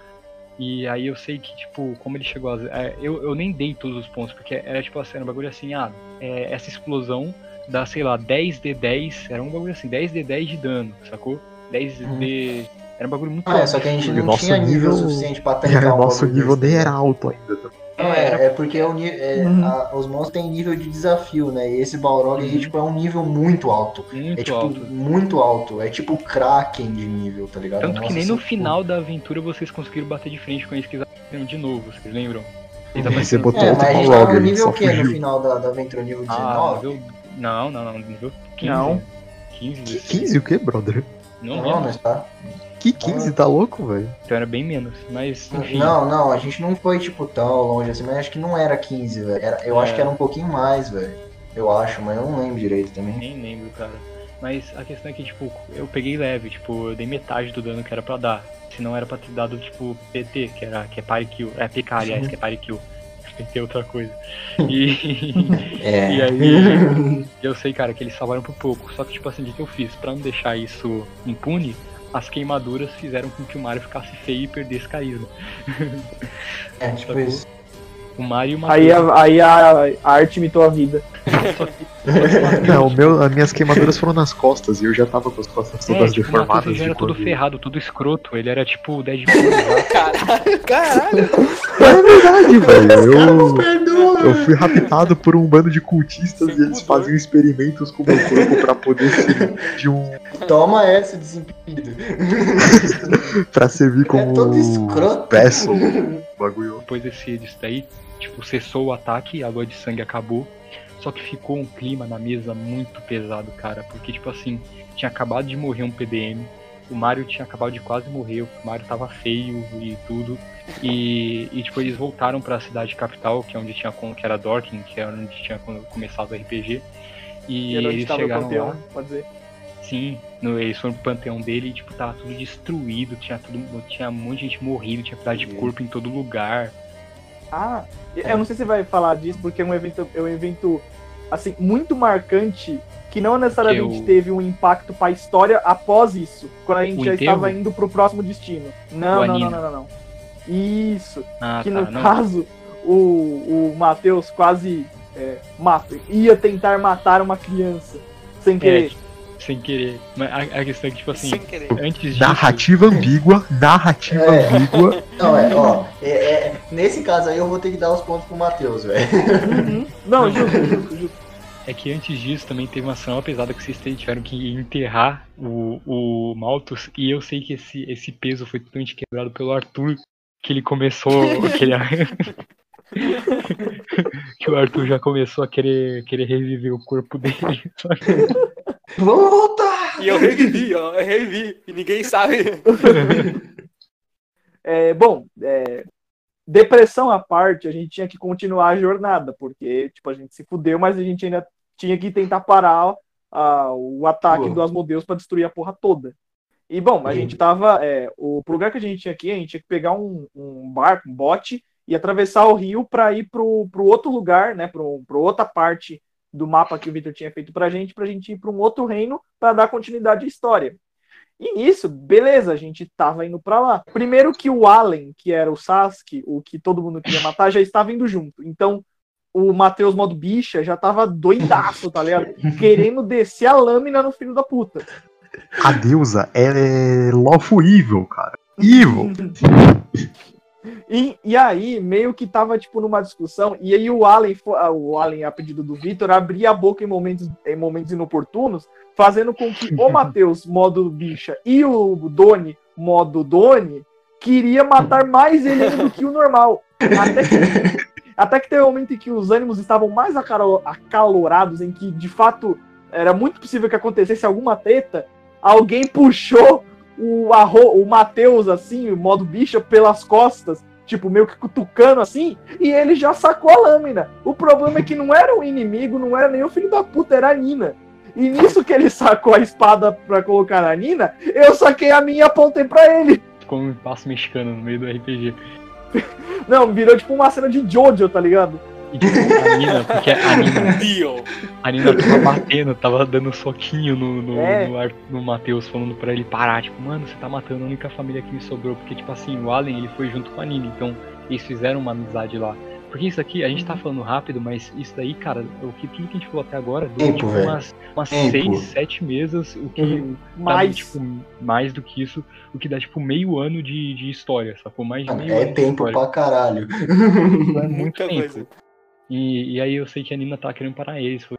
Speaker 2: E aí eu sei que, tipo, como ele chegou a. é, eu, eu nem dei todos os pontos, porque era tipo assim, era um bagulho assim, ah, é, essa explosão dá, sei lá, 10 de 10, era um bagulho assim, 10 de 10 de dano, sacou? 10 de. Era um bagulho muito
Speaker 3: Ah, é, só que a gente não
Speaker 5: nosso
Speaker 3: tinha nível,
Speaker 5: nível-
Speaker 3: suficiente pra <laughs> tancar
Speaker 5: o nosso nível
Speaker 3: desse,
Speaker 5: nem
Speaker 3: né?
Speaker 5: era alto ainda.
Speaker 3: Não, é, é porque o ni- é,
Speaker 1: Uhum.
Speaker 3: a- os monstros têm nível de desafio, né? E esse Balrog aí,
Speaker 2: Uhum.
Speaker 3: tipo, é um nível muito alto.
Speaker 2: muito
Speaker 3: É tipo,
Speaker 2: alto.
Speaker 3: muito alto. É tipo Kraken de nível, tá ligado?
Speaker 2: Tanto que
Speaker 3: Nossa,
Speaker 2: nem no
Speaker 3: isso-
Speaker 2: final da aventura vocês conseguiram bater de frente com que eles apareceram de novo, vocês lembram? Eles
Speaker 5: Você botou
Speaker 3: É,
Speaker 5: outro
Speaker 3: mas a gente
Speaker 5: Balrog,
Speaker 3: tava no nível
Speaker 5: só
Speaker 3: o quê no final da, da aventura? Nível
Speaker 2: Ah,
Speaker 3: 19?
Speaker 2: nível... Não, não, não, nível 15.
Speaker 1: Não.
Speaker 2: 15,
Speaker 5: Que
Speaker 2: 16.
Speaker 5: 15 o que, brother?
Speaker 2: Não,
Speaker 3: Não,
Speaker 2: lembro.
Speaker 3: mas tá.
Speaker 5: Que 15, tá louco, velho?
Speaker 2: Então era bem menos, mas enfim.
Speaker 3: Não, não, a gente não foi, tipo, tão longe assim, mas acho que não era 15, velho. Era- Eu
Speaker 2: É.
Speaker 3: acho que era um pouquinho mais, velho. Eu acho, mas eu não lembro direito também.
Speaker 2: Nem lembro, cara. Mas a questão é que, tipo, eu peguei leve, tipo, eu dei metade do dano que era pra dar. Se não era pra ter dado, tipo, PT, que, era, que é party kill. É PK, aliás, que é party kill. PT é outra coisa. <laughs> E,
Speaker 3: É.
Speaker 2: e aí, eu sei, cara, que eles salvaram por pouco. Só que, tipo assim, o que que eu fiz? Pra não deixar isso impune, as queimaduras fizeram com que o Mario ficasse feio e perdesse carisma.
Speaker 3: É, tipo isso.
Speaker 2: O Mario e o
Speaker 1: Aí, a, aí a, a arte imitou a vida. <laughs>
Speaker 5: Não, o meu, as minhas queimaduras foram nas costas e eu já tava com as costas
Speaker 2: É,
Speaker 5: todas
Speaker 2: tipo, o Matheus
Speaker 5: deformadas.
Speaker 2: ele
Speaker 5: de
Speaker 2: era todo ferrado, todo escroto. Ele era tipo o Deadpool. já. <laughs>
Speaker 4: Caralho, caralho.
Speaker 5: É verdade, velho. Eu, eu fui raptado por um bando de cultistas
Speaker 4: Sem
Speaker 5: e eles
Speaker 4: pudor.
Speaker 5: faziam experimentos com o meu corpo pra poder servir de um.
Speaker 3: Toma essa, desimpedido. <laughs>
Speaker 5: pra servir como
Speaker 3: É todo escroto.
Speaker 5: peço. Bagulho.
Speaker 2: Depois desse, disso daí, tipo, cessou o ataque, a água de sangue acabou. Só que ficou um clima na mesa muito pesado, cara. Porque, tipo assim, tinha acabado de morrer um PDM. O Mario tinha acabado de quase morrer. O Mario tava feio e tudo. E, e tipo, eles voltaram pra cidade capital, que é onde tinha, que era Dorking, que era onde tinha começado o RPG. E,
Speaker 1: E era onde
Speaker 2: eles
Speaker 1: o
Speaker 2: chegaram
Speaker 1: campeão,
Speaker 2: lá.
Speaker 1: pode dizer.
Speaker 2: Sim, no, eles foram pro panteão dele e, tipo, tava tudo destruído, tinha tudo. Tinha um monte de gente morrendo, tinha pedaço de corpo em todo lugar.
Speaker 1: Ah, eu não sei se você vai falar disso, porque é um evento, é um evento assim, muito marcante que não necessariamente
Speaker 2: o-
Speaker 1: teve um impacto pra história após isso, quando a gente
Speaker 2: O
Speaker 1: já
Speaker 2: enterro?
Speaker 1: estava indo pro próximo destino. Não, não, não, não, não, não. Isso,
Speaker 2: Ah,
Speaker 1: que
Speaker 2: tá.
Speaker 1: no
Speaker 2: Não,
Speaker 1: caso o, o Matheus quase é, mata, ia tentar matar uma criança sem querer.
Speaker 2: Sem querer. Mas a, a questão é que, tipo assim,
Speaker 4: Sem querer.
Speaker 2: antes disso.
Speaker 5: Narrativa ambígua, narrativa
Speaker 3: É.
Speaker 5: ambígua.
Speaker 3: Não, é, ó. é- é- nesse caso aí eu vou ter que dar os pontos pro Matheus, velho.
Speaker 1: Uhum. Não, justo, justo, justo.
Speaker 2: É que antes disso também teve uma cena pesada que vocês tiveram que enterrar o, o Malthus. E eu sei que esse, esse peso foi totalmente quebrado pelo Arthur. Que ele começou. que, ele- <laughs> que o Arthur já começou a querer, querer reviver o corpo dele.
Speaker 3: Vamos voltar!
Speaker 4: E eu revivi, ó. Eu revivi. E ninguém sabe. <laughs>
Speaker 1: É, bom, é, depressão à parte, a gente tinha que continuar a jornada, porque tipo, a gente se fudeu, mas a gente ainda tinha que tentar parar a- o ataque
Speaker 3: Pô.
Speaker 1: do Asmodeus para destruir a porra toda. E bom, a gente tava. é, o pro lugar que a gente tinha aqui, a gente tinha que pegar um, um barco, um bote, e atravessar o rio para ir pro, pro outro lugar, né? Pro, pro outra parte do mapa que o Victor tinha feito pra gente, pra gente ir para um outro reino para dar continuidade à história. E nisso, beleza, a gente tava indo pra lá. Primeiro que o Allen, que era o Sasuke, o que todo mundo queria matar, já estava indo junto. Então, o Matheus modo bicha já tava doidaço, tá ligado? <laughs> Querendo descer a lâmina no filho da puta.
Speaker 5: A deusa é lawful evil, cara. Evil. <laughs>
Speaker 1: E, e aí, meio que tava, tipo, numa discussão, e aí o Allen, ah, o Allen, a pedido do Vitor, abria a boca em momentos, em momentos inoportunos, fazendo com que o <laughs> Matheus, modo bicha, e o Doni, modo Doni, queria matar mais ele do que o normal. Até que, até que teve um momento em que os ânimos estavam mais acalorados, em que, de fato, era muito possível que acontecesse alguma treta, alguém puxou o, arro, o Matheus, assim, o modo bicha, pelas costas, tipo, meio que cutucando assim, e ele já sacou a lâmina. O problema é que não era o inimigo, não era nem o filho da puta, era a Nina. E nisso que ele sacou a espada pra colocar na Nina, eu saquei a minha e apontei pra ele.
Speaker 2: Como um passo mexicano no meio do RPG.
Speaker 1: Não, virou tipo uma cena de Jojo, tá ligado?
Speaker 2: E tipo, a Nina, porque a Nina, a Nina tava batendo, tava dando soquinho no, no,
Speaker 1: É.
Speaker 2: no, Ar- no Matheus, falando pra ele parar, tipo, mano, você tá matando a única família que me sobrou. Porque, tipo assim, o Allen ele foi junto com a Nina, então eles fizeram uma amizade lá. Porque isso aqui, a gente tá falando rápido, mas isso daí, cara, o que tudo que a gente falou até agora, durou
Speaker 3: Tempo,
Speaker 2: tipo
Speaker 3: velho.
Speaker 2: umas, umas
Speaker 3: Tempo.
Speaker 2: seis, sete mesas, o que
Speaker 1: Uhum.
Speaker 2: dá,
Speaker 1: Mas,
Speaker 2: tipo, mais do que isso, o que dá, tipo, meio ano de, de história, sacou? Mais de meio
Speaker 3: é
Speaker 2: ano
Speaker 3: tempo pra caralho.
Speaker 2: É muito
Speaker 4: Muita
Speaker 2: tempo.
Speaker 4: coisa.
Speaker 2: E, e aí eu sei que a Nina tá querendo parar eles. falou,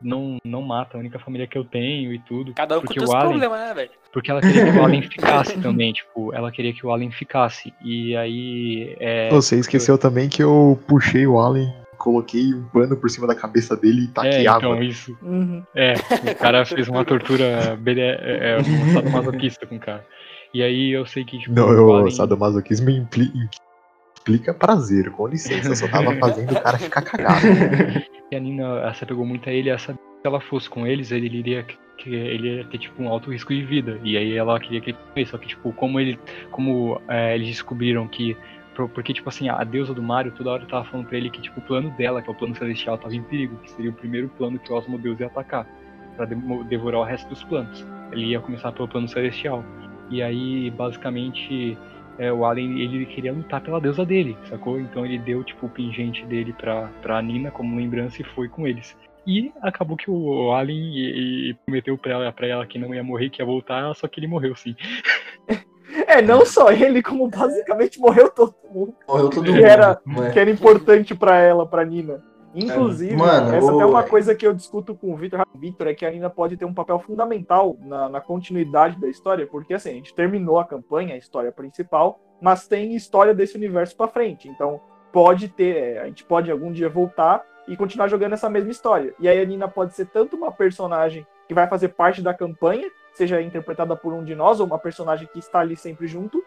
Speaker 2: Não, não mata a única família que eu tenho e tudo.
Speaker 4: Cada um com
Speaker 2: Porque
Speaker 4: seus
Speaker 2: o Allen-
Speaker 4: problemas, né, velho?
Speaker 2: Porque ela queria que o Allen <laughs> ficasse também, tipo, ela queria que o Allen ficasse. E aí. É,
Speaker 5: Você esqueceu também que eu puxei o Allen, coloquei um pano por cima da cabeça dele e
Speaker 2: é,
Speaker 5: taquei
Speaker 2: então,
Speaker 5: água.
Speaker 2: isso.
Speaker 1: uhum.
Speaker 2: É, o cara fez uma tortura bele- é, é, um sadomasoquista com o cara. E aí eu sei que, tipo,
Speaker 5: Não,
Speaker 2: o
Speaker 5: eu,
Speaker 2: Allen-
Speaker 5: sadomasoquismo impli- implica prazer, com licença, eu só tava <laughs> fazendo o cara ficar cagado.
Speaker 2: E a Nina ela se apegou muito a ele, que se ela fosse com eles, ele iria, que ele ia ter tipo um alto risco de vida. E aí ela queria que ele fosse, só que tipo, como ele, como é, eles descobriram que porque tipo assim, a deusa do Mario toda hora tava falando pra ele que tipo o plano dela, que é o plano celestial, tava em perigo, que seria o primeiro plano que o Osmo Deus ia atacar pra demo- devorar o resto dos planos. Ele ia começar pelo plano celestial. E aí, basicamente, é, o Alien ele queria lutar pela deusa dele, sacou? Então ele deu tipo o pingente dele pra, pra Nina como lembrança e foi com eles. E acabou que o Alien e, e prometeu pra ela, pra ela que não ia morrer, que ia voltar, só que ele morreu sim. <laughs>
Speaker 1: É, não só ele, como basicamente morreu todo mundo.
Speaker 3: Morreu todo
Speaker 1: Que
Speaker 3: mundo.
Speaker 1: era-
Speaker 3: né?
Speaker 1: que era importante pra ela, pra Nina. Inclusive,
Speaker 3: Mano,
Speaker 1: essa até é uma coisa que eu discuto com o Victor. Victor é que a Nina pode ter um papel fundamental na, na continuidade da história, porque assim, a gente terminou a campanha, a história principal, mas tem história desse universo pra frente. Então, pode ter, é, a gente pode algum dia voltar e continuar jogando essa mesma história. E aí a Nina pode ser tanto uma personagem que vai fazer parte da campanha, seja interpretada por um de nós, ou uma personagem que está ali sempre junto,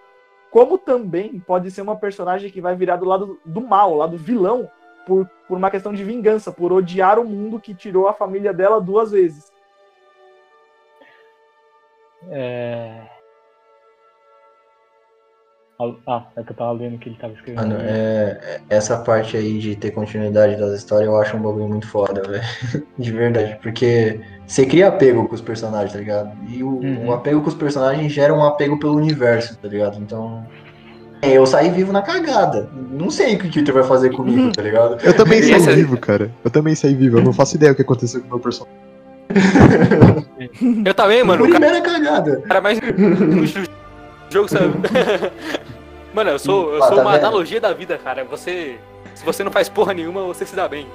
Speaker 1: como também pode ser uma personagem que vai virar do lado do mal, lado vilão, por, por uma questão de vingança, por odiar o mundo que tirou a família dela duas vezes.
Speaker 2: É... Ah, é que eu tava lendo o que ele tava escrevendo.
Speaker 3: Mano, é, é- essa parte aí de ter continuidade das histórias eu acho um bagulho muito foda, velho. <laughs> De verdade. Porque você cria apego com os personagens, tá ligado? E o,
Speaker 2: Uhum.
Speaker 3: o apego com os personagens gera um apego pelo universo, tá ligado? Então. É, Eu saí vivo na cagada. Não sei o que o Twitter vai fazer comigo, tá ligado?
Speaker 5: Eu também saí
Speaker 4: essa-
Speaker 5: vivo, cara. Eu também saí vivo. Eu não faço ideia o que aconteceu com o meu personagem.
Speaker 4: Eu também, mano. O
Speaker 3: Primeira cagada.
Speaker 4: cara mais inútil <laughs> do jogo, sabe? <laughs> Mano, eu sou, eu
Speaker 3: Ah,
Speaker 4: sou
Speaker 3: tá
Speaker 4: uma
Speaker 3: vendo?
Speaker 4: analogia da vida, cara. Você. Se você não faz porra nenhuma, você se dá bem.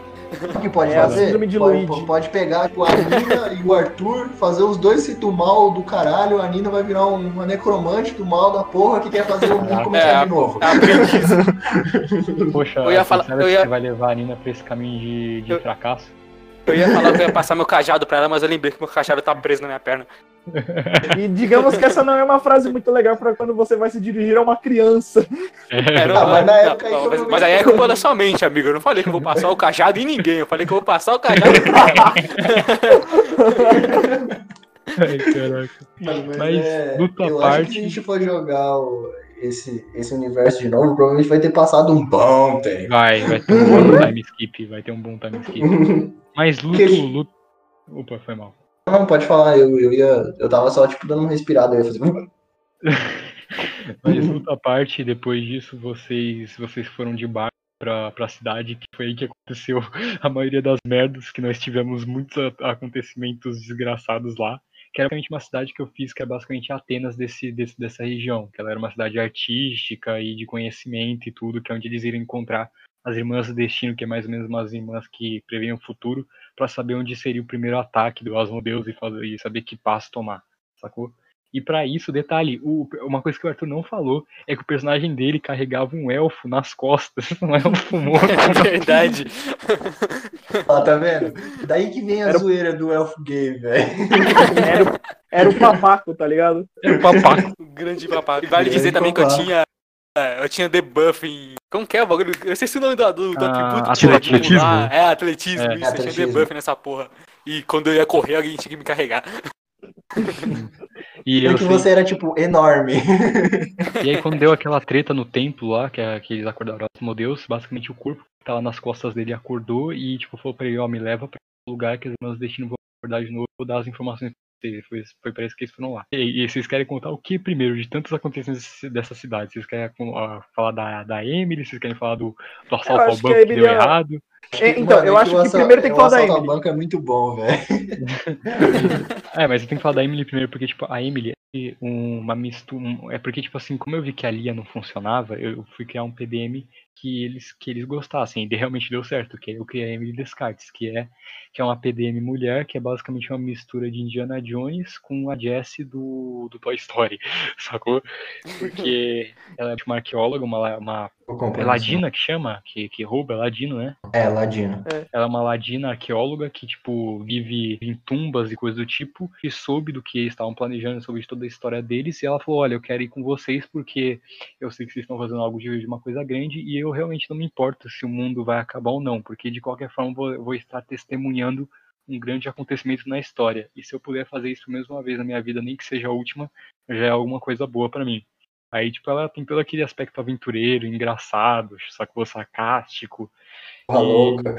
Speaker 3: O que pode
Speaker 1: É
Speaker 3: fazer? pode, pode pegar tipo, a Nina e o Arthur, fazer os dois se do mal do caralho. A Nina vai virar um- uma necromante do mal da porra que quer fazer o mundo começar
Speaker 4: É,
Speaker 3: de novo.
Speaker 4: Aprendiz. <laughs>
Speaker 2: Poxa,
Speaker 4: Eu ia falar- eu
Speaker 2: que
Speaker 4: ia-
Speaker 2: você vai levar a Nina pra esse caminho de, de
Speaker 4: Eu-
Speaker 2: fracasso?
Speaker 4: Eu ia falar que eu ia <laughs> passar meu cajado pra ela, mas eu lembrei que meu cajado tá preso na minha perna.
Speaker 1: E digamos que essa não é uma frase muito legal pra quando você vai se dirigir a uma criança.
Speaker 4: Era
Speaker 3: Ah, mas na
Speaker 4: não,
Speaker 3: época aí
Speaker 4: não,
Speaker 3: foi
Speaker 4: mas, mas aí é culpa da sua mente, amigo. Eu não falei que eu vou passar o cajado em ninguém. Eu falei que eu vou passar o cajado em
Speaker 2: Ai, caraca.
Speaker 3: Mano, mas,
Speaker 2: Mas,
Speaker 3: é, eu acho que
Speaker 2: parte-
Speaker 3: se a gente for jogar o- esse, esse universo de novo, provavelmente vai ter passado um bom tempo.
Speaker 2: Vai, vai ter um bom time skip, vai ter um bom time skip. <laughs> Mas luto,
Speaker 3: Que-
Speaker 2: luto. Opa, foi mal.
Speaker 3: Não, pode falar, eu, eu ia. Eu tava só tipo dando uma respirada, eu ia fazer. <laughs>
Speaker 2: Mas à parte, depois disso vocês, vocês foram de barco pra, pra cidade, que foi aí que aconteceu <laughs> a maioria das merdas, que nós tivemos muitos acontecimentos desgraçados lá. Que era basicamente uma cidade que eu fiz, que é basicamente Atenas desse, desse, dessa região. Que ela era uma cidade artística e de conhecimento e tudo, que é onde eles iriam encontrar as irmãs do destino, que é mais ou menos umas irmãs que preveem o futuro, pra saber onde seria o primeiro ataque do Asmodeus e, fazer, e saber que passo tomar, sacou? E pra isso, detalhe, o- uma coisa que o Arthur não falou é que o personagem dele carregava um elfo nas costas, <laughs> um elfo <laughs> morto.
Speaker 4: É verdade.
Speaker 3: Ah, tá vendo? Daí que vem a
Speaker 1: Era o-
Speaker 3: zoeira do elfo gay, velho. <laughs>
Speaker 1: Era, o- era o papaco, tá ligado?
Speaker 2: Era um papaco.
Speaker 4: O grande papai. E vale
Speaker 3: Grande
Speaker 4: dizer também que eu tinha. É, Eu tinha debuff em. Como que é o bagulho? Eu esqueci o nome do, do, do
Speaker 2: Ah,
Speaker 4: atributo.
Speaker 2: atletismo.
Speaker 4: pular. É, atletismo,
Speaker 2: É.
Speaker 4: isso. Eu tinha
Speaker 3: Atletismo.
Speaker 4: debuff nessa porra. E quando eu ia correr, alguém tinha que me carregar. <laughs>
Speaker 2: E, eu
Speaker 3: Porque
Speaker 2: sei-
Speaker 3: você era, tipo, enorme.
Speaker 2: e aí quando deu aquela treta no templo lá, que, é, que eles acordaram o Asmodeus, basicamente o corpo que tava nas costas dele acordou e tipo falou pra ele, ó, me leva pra um lugar que as irmãs do destino vão acordar de novo, vou dar as informações vocês. Foi, foi pra isso que eles foram lá. E, e vocês querem contar o que primeiro de tantos acontecimentos dessa cidade? Vocês querem ah, falar da, da Emily? Vocês querem falar do, do assalto ao
Speaker 1: que
Speaker 2: banco que,
Speaker 1: Emily
Speaker 2: deu
Speaker 1: é-
Speaker 2: errado?
Speaker 1: É, então, eu
Speaker 3: é
Speaker 1: acho
Speaker 3: o
Speaker 1: que
Speaker 3: assa-
Speaker 1: primeiro tem que
Speaker 3: o
Speaker 1: falar da
Speaker 3: assalto ao
Speaker 1: Emily.
Speaker 3: banco é muito bom, velho. <laughs> <laughs>
Speaker 2: É, mas eu tenho que falar da Emily primeiro, porque, tipo, a Emily é uma mistura. É porque, tipo assim, como eu vi que a Lia não funcionava, eu fui criar um PDM que eles, que eles gostassem. E realmente deu certo, que eu criei a Emily Descartes, que é, que é uma PDM mulher, que é basicamente uma mistura de Indiana Jones com a Jessie do, do Toy Story, <laughs> sacou? Porque ela é tipo, uma arqueóloga, uma, uma é ladina que chama, que, que rouba, é ladino, né?
Speaker 3: É, ladino.
Speaker 2: Ela é uma ladina arqueóloga que, tipo, vive em tumbas e coisas do tipo, e soube do que eles estavam planejando, soube de toda a história deles, e ela falou, olha, eu quero ir com vocês porque eu sei que vocês estão fazendo algo de, de uma coisa grande, e eu realmente não me importo se o mundo vai acabar ou não, porque de qualquer forma eu vou, eu vou estar testemunhando um grande acontecimento na história. E se eu puder fazer isso mesmo uma vez na minha vida, nem que seja a última, já é alguma coisa boa pra mim. Aí, tipo, ela tem todo aquele aspecto aventureiro, engraçado, sacou, sarcástico.
Speaker 3: Porra
Speaker 2: E-
Speaker 3: louca.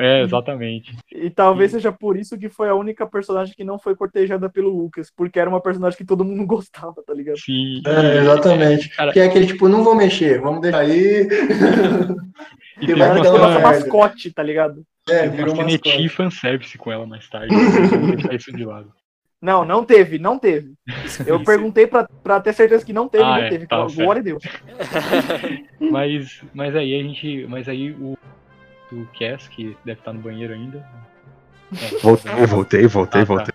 Speaker 2: É, exatamente.
Speaker 1: E talvez seja por isso que foi a única personagem que não foi cortejada pelo Lucas, porque era uma personagem que todo mundo <laughs> gostava, tá ligado?
Speaker 2: Sim.
Speaker 3: É, exatamente.
Speaker 2: Cara-
Speaker 3: Que é aquele, tipo, não vou mexer, vamos deixar aí. <laughs>
Speaker 2: E
Speaker 3: E vai
Speaker 2: uma
Speaker 3: aquela
Speaker 1: nossa mascote, tá ligado?
Speaker 3: É,
Speaker 2: teve
Speaker 3: virou
Speaker 2: uma fanservice com ela mais tarde. Vamos deixar isso de lado.
Speaker 1: Não, não teve, não teve. <laughs> Eu
Speaker 4: Isso.
Speaker 1: perguntei pra, pra ter certeza que não teve,
Speaker 2: Ah,
Speaker 1: não
Speaker 2: é,
Speaker 1: teve.
Speaker 2: tá,
Speaker 1: Glória a Deus. <laughs>
Speaker 2: Mas, mas aí a gente. Mas aí o, o Cass, que deve estar no banheiro ainda.
Speaker 5: Voltei, voltei, voltei,
Speaker 2: Ah, tá.
Speaker 5: voltei.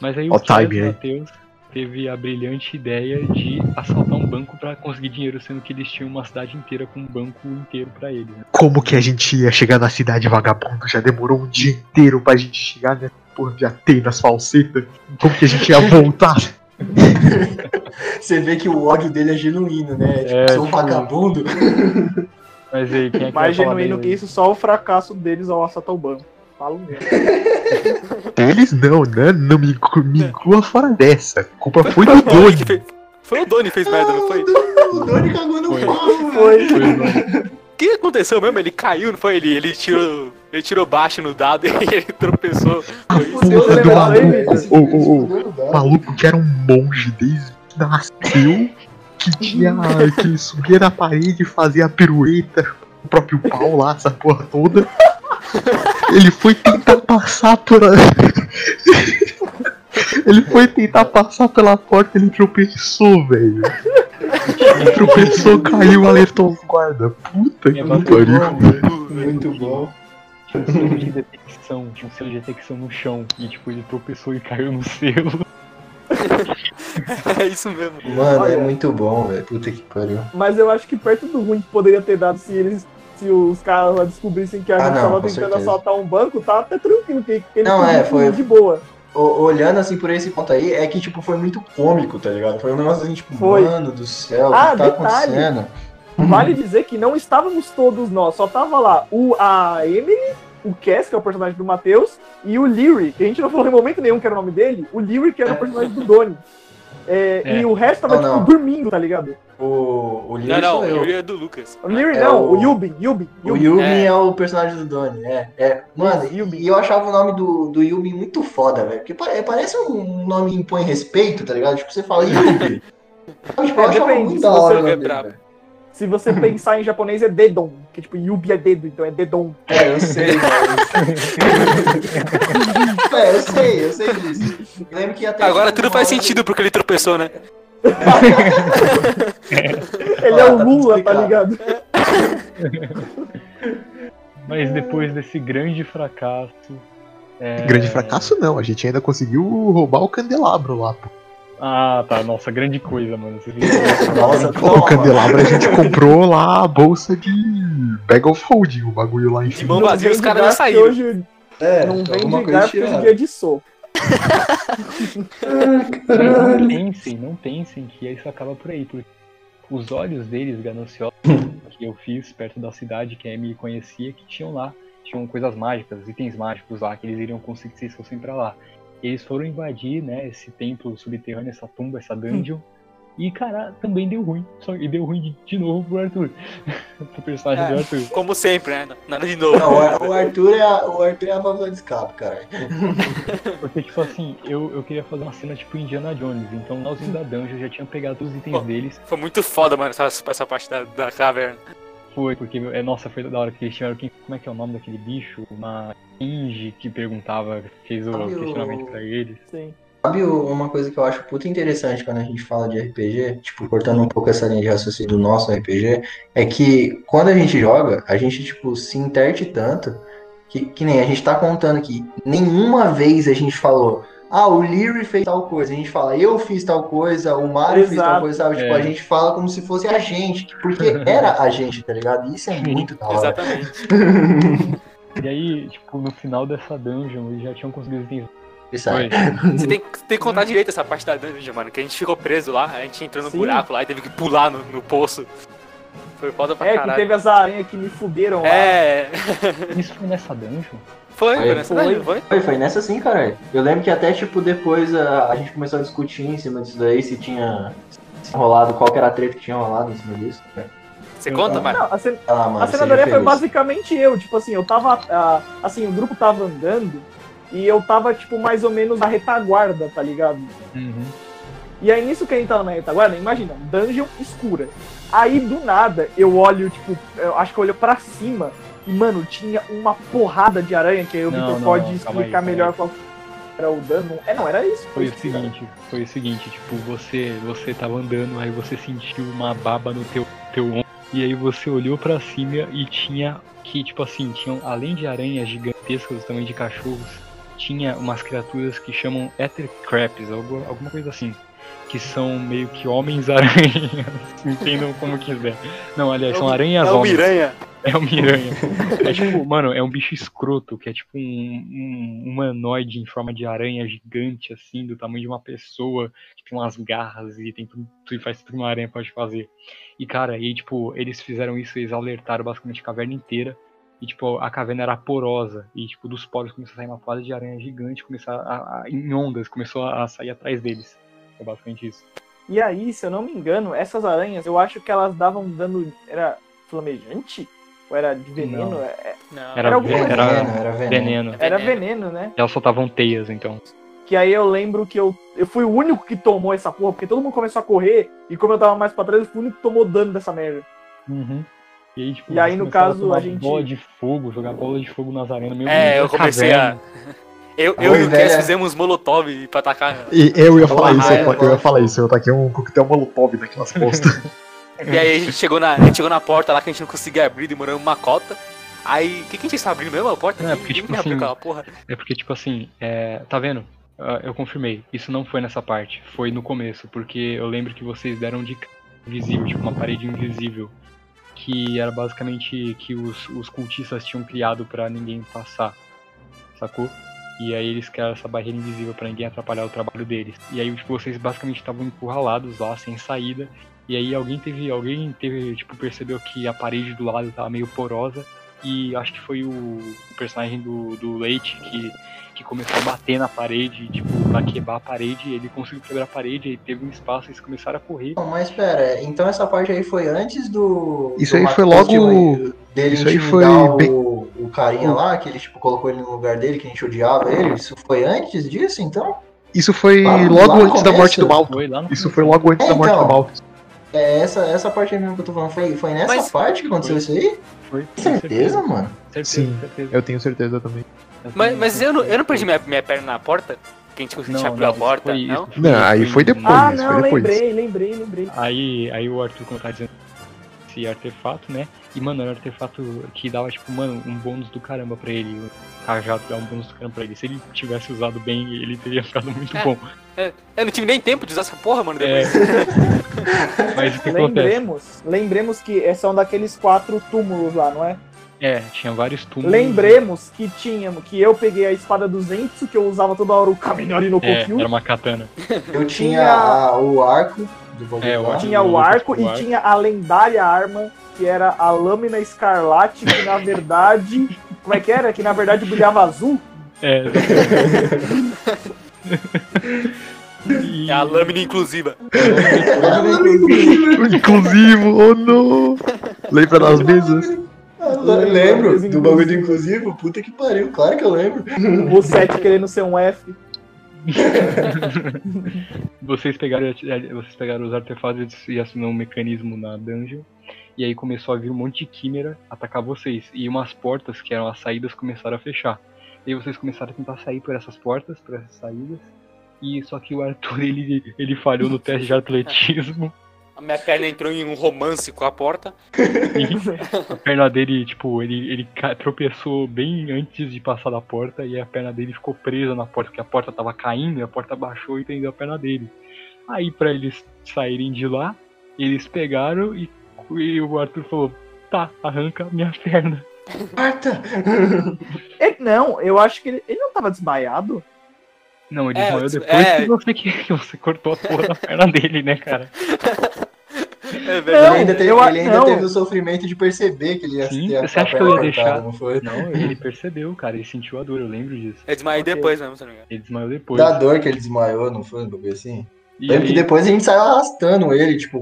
Speaker 2: Mas aí o Cass,
Speaker 5: time.
Speaker 2: Matheus, teve a brilhante ideia de assaltar um banco pra conseguir dinheiro, sendo que eles tinham uma cidade inteira com um banco inteiro pra eles. Né?
Speaker 5: Como que a gente ia chegar na cidade vagabundo? Já demorou um dia inteiro pra gente chegar nessa porra de Atenas falseta. Como que a gente ia voltar? <laughs>
Speaker 3: Você vê que o ódio dele é genuíno, né? Tipo,
Speaker 2: É,
Speaker 3: sou um
Speaker 2: tipo-
Speaker 3: vagabundo. <laughs>
Speaker 2: Mas aí, quem é que
Speaker 1: Mais genuíno que isso, só o fracasso deles ao assaltar o banco. Falo mesmo. <laughs>
Speaker 5: Eles não, né? Não me, me inclua fora dessa. A culpa foi do
Speaker 4: Doni fez- Foi o Doni que fez merda, não foi?
Speaker 3: O Doni cagou no
Speaker 2: Foi.
Speaker 3: pau, velho.
Speaker 1: Foi.
Speaker 2: O
Speaker 4: que aconteceu mesmo? Ele caiu, não foi ele? Ele tirou, ele tirou baixo no dado <laughs> e ele tropeçou. Foi isso.
Speaker 5: Ô, ô.
Speaker 3: Fudeu no dado.
Speaker 5: maluco que era um monge desde que nasceu, que tinha. <laughs> que subia na parede e fazia a pirueta, o próprio pau lá, essa porra toda. Ele foi tentar passar por. a- <laughs> Ele foi tentar passar pela porta, ele tropeçou, velho. Ele tropeçou, caiu, alertou os guarda. Puta que pariu.
Speaker 3: velho. Muito bom.
Speaker 2: Tinha um selo de detecção, tinha um selo de detecção no chão. E tipo, ele tropeçou e caiu no selo.
Speaker 4: É isso mesmo.
Speaker 3: Mano,
Speaker 1: Olha.
Speaker 3: é muito bom, velho. Puta que pariu.
Speaker 1: Mas eu acho que perto do ruim que poderia ter dado se eles. Se os caras lá descobrissem que a
Speaker 3: Ah,
Speaker 1: gente
Speaker 3: não,
Speaker 1: tava tentando
Speaker 3: certeza.
Speaker 1: assaltar um banco, tá até tranquilo, que eles
Speaker 3: Não, é, foi-
Speaker 1: de boa.
Speaker 3: O- olhando assim por esse ponto aí, é que tipo, foi muito cômico, tá ligado? Foi um negócio assim, tipo,
Speaker 1: Foi.
Speaker 3: mano do céu, o
Speaker 1: Ah,
Speaker 3: que tá
Speaker 1: detalhe.
Speaker 3: acontecendo?
Speaker 1: Vale dizer que não estávamos todos nós, só tava lá o, a Emily, o Cass, que é o personagem do Matheus, e o Leary, que a gente não falou em momento nenhum que era o nome dele, o Leary, que era o personagem do Doni. É,
Speaker 2: É.
Speaker 1: E o resto tava,
Speaker 3: Não,
Speaker 1: tipo,
Speaker 3: não.
Speaker 1: dormindo, tá ligado?
Speaker 3: O, o
Speaker 4: Não,
Speaker 3: Leary
Speaker 4: não,
Speaker 3: sou eu.
Speaker 4: eu ia do Lucas.
Speaker 1: O Leary
Speaker 3: É
Speaker 1: não,
Speaker 3: o-
Speaker 1: o Yubin, Yubin,
Speaker 3: O
Speaker 1: Yubin.
Speaker 4: É.
Speaker 3: é. o personagem do Donnie, é. é. Mano,
Speaker 1: Yubin.
Speaker 3: e eu achava o nome do, do Yubin muito foda, velho. Porque pare- parece um nome que impõe respeito, tá ligado? Tipo, você fala Yubin. <laughs> tipo, eu
Speaker 1: É,
Speaker 3: achava
Speaker 1: depende,
Speaker 3: muito da hora o nome
Speaker 4: é
Speaker 3: dele, velho.
Speaker 1: Se você <clears throat> pensar em japonês é Dedon, que tipo, Yubi é dedo, então é Dedon.
Speaker 3: É, eu sei, mas... <laughs> é, eu sei, eu sei disso. Eu lembro que até...
Speaker 4: Agora tudo faz sentido porque ele tropeçou, né? <laughs>
Speaker 1: Ele
Speaker 3: Ah,
Speaker 1: é
Speaker 3: tá
Speaker 1: o
Speaker 3: tudo
Speaker 1: Lula, tá ligado? <laughs>
Speaker 2: Mas depois desse grande fracasso. é,
Speaker 5: Grande fracasso não, a gente ainda conseguiu roubar o candelabro lá, pô.
Speaker 2: Ah, tá. Nossa, grande coisa, mano. <laughs>
Speaker 3: Nossa,
Speaker 5: O candelabro a gente comprou lá a bolsa de bag of holding, o bagulho lá em
Speaker 4: De
Speaker 5: cima.
Speaker 4: mão vazia, os caras
Speaker 1: garfo,
Speaker 4: saíram.
Speaker 1: Hoje
Speaker 3: É,
Speaker 1: não vende
Speaker 3: coisa
Speaker 1: garfo que hoje
Speaker 3: tiraram.
Speaker 1: dia é de soco.
Speaker 2: Não pensem, não pensem que isso acaba por aí, porque os olhos deles gananciosos <laughs> que eu fiz perto da cidade que a Emily conhecia, que tinham lá, tinham coisas mágicas, itens mágicos lá, que eles iriam conseguir se eles fossem pra lá. Eles foram invadir, né, esse templo subterrâneo, essa tumba, essa dungeon. E, cara, também deu ruim. Só, e deu ruim de, de novo pro Arthur. <laughs> pro personagem do
Speaker 4: É.
Speaker 2: Arthur.
Speaker 4: Como sempre, né? Nada de novo.
Speaker 3: Não, o Ar- o Arthur é a, o Arthur é a válvula de escape, cara. <laughs>
Speaker 2: Porque, tipo assim, eu, eu queria fazer uma cena tipo Indiana Jones. Então, no finalzinho da dungeon, eu já tinha pegado os itens
Speaker 4: Pô.
Speaker 2: deles.
Speaker 4: Foi muito foda, mano, essa, essa parte da, da caverna.
Speaker 2: Foi, porque, é, nossa, foi da hora que eles tiveram. Quem, como é que é o nome daquele bicho? Uma Inge que perguntava, fez o
Speaker 3: Sabe o-
Speaker 2: questionamento pra eles.
Speaker 1: Sim.
Speaker 3: Sabe o- uma coisa que eu acho puta interessante quando a gente fala de RPG, tipo, cortando um pouco essa linha de raciocínio do nosso RPG, é que quando a gente joga, a gente, tipo, se interte tanto que, que nem a gente tá contando aqui, nenhuma vez a gente falou, ah, o Leary fez tal coisa, a gente fala, eu fiz tal coisa, o Mario fez tal
Speaker 1: Exato.
Speaker 3: coisa, sabe? Tipo,
Speaker 2: É.
Speaker 3: a gente fala como se fosse a gente, porque era a gente, tá ligado? E Isso é muito da hora.
Speaker 4: Exatamente. <laughs>
Speaker 2: E aí, tipo, no final dessa dungeon, eles já tinham conseguido.
Speaker 3: Isso aí.
Speaker 4: Você tem, que- tem que contar direito essa parte da dungeon, mano. Que a gente ficou preso lá, a gente entrou no
Speaker 1: Sim.
Speaker 4: buraco lá e teve que pular no, no poço. Foi foda pra
Speaker 1: É, que
Speaker 4: caralho.
Speaker 1: teve as aranhas que me fuderam lá.
Speaker 4: É,
Speaker 2: Isso foi nessa dungeon?
Speaker 4: Foi,
Speaker 3: Foi,
Speaker 4: foi nessa
Speaker 1: foi.
Speaker 4: dungeon, foi?
Speaker 3: Foi, foi nessa sim, cara. Eu lembro que até, tipo, depois a, a gente começou a discutir em cima disso daí, se tinha se rolado, qual que era a treta que tinha rolado em cima disso.
Speaker 4: Você conta, mano?
Speaker 1: Não, a, cen
Speaker 3: Ah, mano,
Speaker 1: a senadoria foi basicamente eu. Tipo assim, eu tava. ah, assim, o grupo tava andando e eu tava, tipo, mais ou menos na retaguarda, tá ligado?
Speaker 2: Uhum.
Speaker 1: E aí nisso que a gente tava na retaguarda, imagina, dungeon escura. Aí do nada eu olho, tipo, eu acho que eu olho pra cima mano, tinha uma porrada de aranha, que aí o
Speaker 2: Não,
Speaker 1: Victor pode
Speaker 2: aí,
Speaker 1: explicar
Speaker 2: calma
Speaker 1: melhor
Speaker 2: aí.
Speaker 1: qual era o dano. É, não, era isso.
Speaker 2: Foi o
Speaker 1: isso que era.
Speaker 2: seguinte, foi o seguinte, tipo, você, você tava andando, aí você sentiu uma baba no teu, teu ombro, e aí você olhou pra cima e tinha que, tipo assim, tinham, além de aranhas gigantescas tamanho de cachorros, tinha umas criaturas que chamam Ether Craps, algo, alguma coisa assim. Que são meio que homens-aranhas. <laughs> Entendam como quiser. Não, aliás, são aranhas
Speaker 4: É o
Speaker 2: homens.
Speaker 4: Miranha.
Speaker 2: É um miranha. É tipo, mano, é um bicho escroto, que é tipo um, um humanoide em forma de aranha gigante, assim, do tamanho de uma pessoa, que tem umas garras e tem tudo, tudo faz tudo que uma aranha pode fazer. E cara, e tipo, eles fizeram isso, eles alertaram basicamente a caverna inteira. E tipo, a caverna era porosa. E tipo, dos poros começou a sair uma porrada de aranha gigante, começou a, a- em ondas, começou a, a sair atrás deles. É basicamente isso.
Speaker 1: E aí, se eu não me engano, essas aranhas, eu acho que elas davam dano. Era flamejante? Ou era de veneno?
Speaker 2: Não.
Speaker 1: É-
Speaker 4: Não.
Speaker 2: Era,
Speaker 1: Era
Speaker 2: era
Speaker 3: Veneno, era veneno.
Speaker 2: veneno.
Speaker 1: Era
Speaker 4: Veneno.
Speaker 1: né?
Speaker 2: Elas soltavam teias, então.
Speaker 1: Que aí eu lembro que eu, eu fui o único que tomou essa porra, porque todo mundo começou a correr, e como eu tava mais pra trás, eu fui o único que tomou dano dessa merda.
Speaker 2: Uhum. E aí, tipo,
Speaker 1: E aí, no caso,
Speaker 2: tomar
Speaker 1: a gente-
Speaker 2: bola de fogo, jogar bola de fogo nas arenas. Meio
Speaker 4: É, eu
Speaker 2: meio
Speaker 4: comecei a. Eu, eu e o. Cass fizemos molotov pra atacar.
Speaker 5: E eu ia falar
Speaker 3: Porra,
Speaker 5: isso, eu,
Speaker 3: raiva.
Speaker 5: eu ia falar isso, eu taquei um coquetel molotov naquelas postas. <laughs> <laughs>
Speaker 4: E aí a gente chegou na, a gente chegou na porta lá que a gente não conseguia abrir, demoramos uma cota. Aí, o que, que a gente está abrindo mesmo a porta?
Speaker 2: Não, é porque, tipo assim,
Speaker 4: aquela porra.
Speaker 2: É porque, tipo assim, é, tá vendo? Ah, Eu confirmei. Isso não foi nessa parte. Foi no começo. Porque eu lembro que vocês deram de invisível, tipo uma parede invisível. Que era basicamente que os, os cultistas tinham criado pra ninguém passar. Sacou? E aí eles criaram essa barreira invisível pra ninguém atrapalhar o trabalho deles. E aí, tipo, vocês basicamente estavam encurralados lá, sem saída. E aí alguém teve. Alguém teve, tipo, percebeu que a parede do lado tava meio porosa. E acho que foi o, o personagem do, do Leite que, que começou a bater na parede, tipo, pra quebrar a parede. Ele conseguiu quebrar a parede, aí teve um espaço, eles começaram a correr.
Speaker 3: Não, mas pera, então essa parte aí foi antes do.
Speaker 5: Isso
Speaker 3: do
Speaker 5: aí foi logo-
Speaker 3: de- Dele
Speaker 5: isso aí foi
Speaker 3: o,
Speaker 5: bem-
Speaker 3: o carinha lá, que ele tipo, colocou ele no lugar dele, que a gente odiava ele. Isso foi antes disso, então?
Speaker 5: Isso foi
Speaker 3: Lá-
Speaker 5: logo
Speaker 3: lá
Speaker 5: antes da morte do
Speaker 2: no
Speaker 5: Isso foi logo antes
Speaker 3: É,
Speaker 5: da morte
Speaker 3: então.
Speaker 5: do Malto.
Speaker 3: É essa, essa parte aí mesmo que eu tô falando. Foi, foi nessa
Speaker 4: Mas-
Speaker 3: parte que aconteceu isso aí?
Speaker 2: Foi.
Speaker 3: Certeza, mano?
Speaker 2: Certeza,
Speaker 5: Sim.
Speaker 2: certeza.
Speaker 5: Eu tenho certeza também.
Speaker 4: Mas, mas eu, não, eu não perdi minha, minha perna na porta? Que a gente, a gente abriu a porta,
Speaker 2: foi-
Speaker 4: não?
Speaker 2: isso
Speaker 5: Não, aí foi depois.
Speaker 1: ah, não,
Speaker 5: foi depois.
Speaker 1: lembrei, lembrei, lembrei.
Speaker 2: Aí, aí o Arthur como tá dizendo esse artefato, né? E, mano, era um artefato que dava, tipo, mano, um bônus do caramba pra ele. O cajado dava um bônus do caramba pra ele. Se ele tivesse usado bem, ele teria ficado muito
Speaker 4: É.
Speaker 2: bom.
Speaker 4: Eu não tive nem tempo de usar essa porra, mano,
Speaker 2: É.
Speaker 4: depois. <laughs>
Speaker 2: Mas o que acontece?
Speaker 1: Lembremos, lembremos que são daqueles quatro túmulos lá, não é?
Speaker 2: É, tinha vários túmulos.
Speaker 1: Lembremos que tínhamos, que eu peguei a espada do Zenitsu, que eu usava toda hora o Kaminari no
Speaker 2: É,
Speaker 1: Kokyu.
Speaker 2: era uma katana.
Speaker 3: Eu tinha
Speaker 1: Tinha-
Speaker 3: a- o arco do
Speaker 2: É.
Speaker 1: Tinha o
Speaker 2: o
Speaker 1: arco e tinha a lendária arma, que era a lâmina escarlate, que na verdade. <laughs> Como é que era? Que na verdade brilhava azul.
Speaker 2: É. <laughs> E-
Speaker 4: É a lâmina inclusiva.
Speaker 5: Inclusivo, oh não! Lembra das mesas?
Speaker 3: Lembro do bagulho inclusivo? Puta que pariu, claro que eu lembro.
Speaker 1: O 7 querendo ser um F. <laughs>
Speaker 2: Vocês pegaram, vocês pegaram os artefatos e assinou um mecanismo na dungeon. E aí começou a vir um monte de quimera atacar vocês. E umas portas, que eram as saídas, começaram a fechar. E aí vocês começaram a tentar sair por essas portas, por essas saídas. E só que o Arthur, <laughs> ele, ele falhou no teste de atletismo.
Speaker 4: A minha perna entrou em um romance com a porta.
Speaker 2: E <laughs> a perna dele, tipo, ele, ele tropeçou bem antes de passar da porta. E a perna dele ficou presa na porta, porque a porta tava caindo e a porta baixou e prendeu a perna dele. Aí, pra eles saírem de lá, eles pegaram e, e o Arthur falou: tá, arranca minha <laughs> perna.
Speaker 3: Marta!
Speaker 1: É, não, eu acho que ele, ele não tava desmaiado.
Speaker 2: Não, ele
Speaker 4: É,
Speaker 2: desmaiou
Speaker 4: des-
Speaker 2: depois
Speaker 4: é.
Speaker 2: que, você, que você cortou a porra da perna dele, né, cara? <laughs>
Speaker 4: É
Speaker 3: Ele
Speaker 4: verdade.
Speaker 3: ainda, teve,
Speaker 1: eu
Speaker 3: ele ainda teve o sofrimento de perceber que ele ia
Speaker 2: Sim,
Speaker 3: ter
Speaker 2: você acha que eu ia deixar?
Speaker 3: não foi?
Speaker 2: Não, ele percebeu, cara, ele sentiu a dor, eu lembro disso.
Speaker 4: Eu desmaiei
Speaker 1: Ok.
Speaker 4: depois mesmo, se não me engano.
Speaker 2: Ele desmaiou depois.
Speaker 3: Da dor que ele desmaiou, não foi? Um bagulho assim?
Speaker 2: E
Speaker 3: Lembro que
Speaker 2: aí-
Speaker 3: depois a gente saiu arrastando ele, tipo,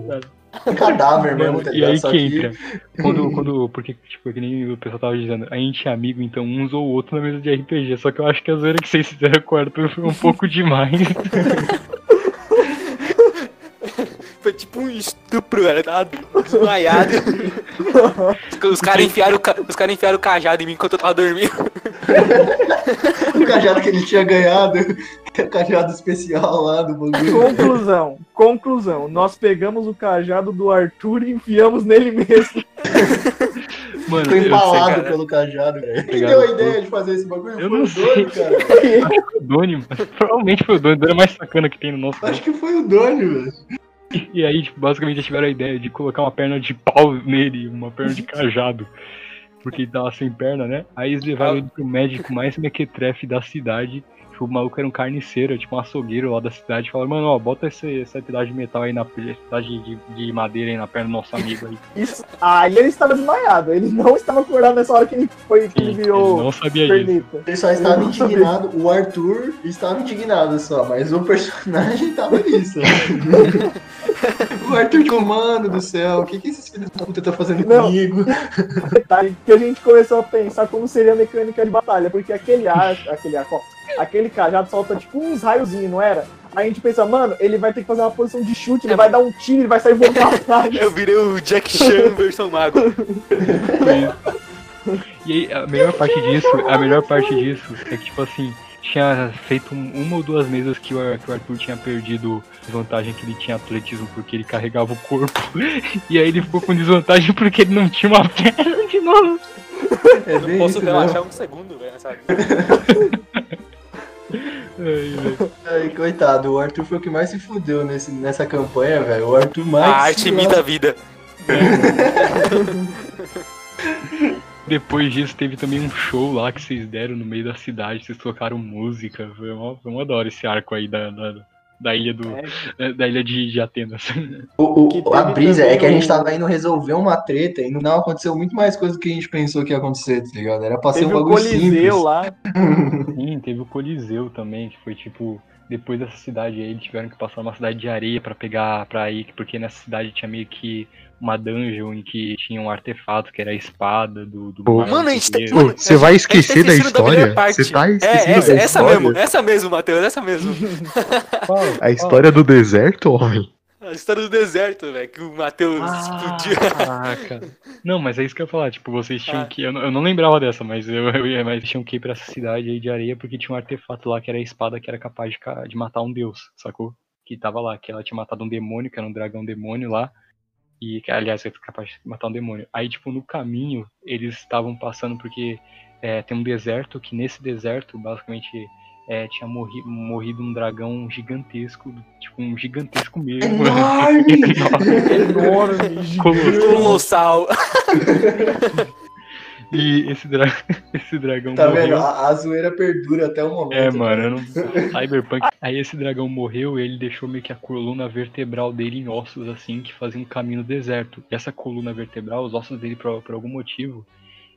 Speaker 3: um cadáver
Speaker 2: Mano,
Speaker 3: mesmo, tá
Speaker 2: e aí
Speaker 3: Só
Speaker 2: que entra. Quando, quando, porque, tipo, que nem o pessoal tava dizendo, a gente é amigo, então um usou o outro na mesa de RPG. Só que eu acho que a zoeira que vocês fizeram com o Arthur foi um pouco demais. <laughs>
Speaker 4: Foi tipo um estupro, velho. Tava desmaiado. <laughs> Os caras enfiaram, ca- os cara enfiaram o cajado em mim enquanto eu tava dormindo.
Speaker 3: o cajado que ele tinha ganhado, o cajado especial lá do bagulho.
Speaker 1: Conclusão, conclusão. Nós pegamos o cajado do Arthur e enfiamos nele mesmo. <laughs>
Speaker 2: Mano, sei,
Speaker 3: empalado pelo cajado, velho. Quem deu a ideia de fazer esse bagulho?
Speaker 2: Eu
Speaker 3: foi
Speaker 2: não
Speaker 3: o Doni, cara.
Speaker 2: o Doni, mano. Provavelmente foi o Doni, o Doni é mais sacana que tem no nosso
Speaker 3: Acho que foi o Doni, velho. <laughs>
Speaker 2: E aí, tipo, basicamente, eles tiveram a ideia de colocar uma perna de pau nele, uma perna de cajado. Porque ele tava sem perna, né? Aí eles levaram ele pro médico mais mequetrefe da cidade. Que o maluco era um carniceiro, tipo um açougueiro lá da cidade. Falaram, mano, ó, bota esse, essa pedaço de metal aí na pedaço de, de madeira aí na perna do nosso amigo aí. <laughs>
Speaker 1: Isso. Aí ele estava desmaiado. Ele não estava acordado nessa hora que ele foi que
Speaker 2: Sim,
Speaker 1: ele virou
Speaker 2: ele não sabia disso.
Speaker 1: pernita.
Speaker 3: Ele só estava
Speaker 1: não sabia.
Speaker 3: indignado, o Arthur estava indignado só, mas o personagem tava <laughs> nisso. o Arthur, tipo, mano do céu, o que, que esses filhos da puta estão fazendo
Speaker 1: Não.
Speaker 3: comigo?
Speaker 1: detalhe que a gente começou a pensar como seria a mecânica de batalha, porque aquele ar, aquele ar, aquele cajado solta tipo uns raiozinhos, não era? Aí a gente pensa, mano, ele vai ter que fazer uma posição de chute, ele
Speaker 4: É,
Speaker 1: vai dar um tiro, ele vai sair voando pra trás.
Speaker 4: Eu virei o Jack Chan versão mago.
Speaker 2: E aí, a melhor parte disso, a melhor parte disso é que, tipo assim, tinha feito um- uma ou duas mesas que o, Arthur tinha perdido vantagem que ele tinha atletismo porque ele carregava o corpo. E aí ele ficou com desvantagem porque ele não tinha uma perna de novo.
Speaker 3: É
Speaker 4: Eu não posso
Speaker 3: isso,
Speaker 4: relaxar um segundo, velho, sabe?
Speaker 2: Ai,
Speaker 3: coitado, o Arthur foi o que mais se fudeu nesse, nessa campanha, velho. O Arthur mais.
Speaker 4: A arte imita a vida. <laughs>
Speaker 2: Depois disso teve também um show lá que vocês deram no meio da cidade, vocês tocaram música. Foi uma, foi uma da hora esse arco aí da, da, da ilha do.
Speaker 1: É, <laughs>
Speaker 2: Da ilha de, de Atenas.
Speaker 3: O, o- a brisa é que a gente tava indo resolver uma treta e não aconteceu muito mais coisa do que a gente pensou que ia acontecer, tá ligado? Era pra ser
Speaker 1: teve
Speaker 3: um
Speaker 1: o
Speaker 3: bagulho
Speaker 1: Coliseu
Speaker 3: simples.
Speaker 1: lá. <laughs>
Speaker 2: Sim, teve o Coliseu também, que foi tipo. Depois dessa cidade aí, eles tiveram que passar uma cidade de areia pra pegar pra ir, porque nessa cidade tinha meio que uma dungeon em que tinha um artefato que era a espada do. do
Speaker 5: Ô,
Speaker 2: mar
Speaker 4: Mano, a gente tem-.
Speaker 5: Ô, Você vai esquecer da história? Você tá
Speaker 4: É,
Speaker 5: esquecendo
Speaker 4: essa,
Speaker 5: da
Speaker 4: essa
Speaker 5: história?
Speaker 4: mesmo, essa mesmo, Matheus, essa mesmo.
Speaker 5: A história do deserto, homem?
Speaker 4: A história do deserto, velho, que o Matheus
Speaker 2: Ah,
Speaker 4: explodiu.
Speaker 2: caraca. Não, mas é isso que eu ia falar. Tipo, vocês tinham
Speaker 4: Ah.
Speaker 2: que. Eu, não- eu não lembrava dessa, mas eu, eu ia, mas tinham que ir pra essa cidade aí de areia porque tinha um artefato lá que era a espada que era capaz de, de matar um deus, sacou? Que tava lá, que ela tinha matado um demônio, que era um dragão demônio lá. E, que, aliás, é capaz de matar um demônio. Aí, tipo, no caminho, eles estavam passando porque é, tem um deserto, que nesse deserto, basicamente, é, tinha morri, morrido um dragão gigantesco, tipo, um gigantesco mesmo. <laughs>
Speaker 1: Enorme, gigante. <laughs>
Speaker 4: Colossal.
Speaker 2: E esse, dra <laughs> esse dragão
Speaker 3: Tá
Speaker 2: morreu.
Speaker 3: vendo? A, a zoeira perdura até o momento.
Speaker 2: É, mano, eu não... <laughs> Cyberpunk. Aí esse dragão morreu e ele deixou meio que a coluna vertebral dele em ossos, assim, que fazia um caminho no deserto. E essa coluna vertebral, os ossos dele, por, por algum motivo,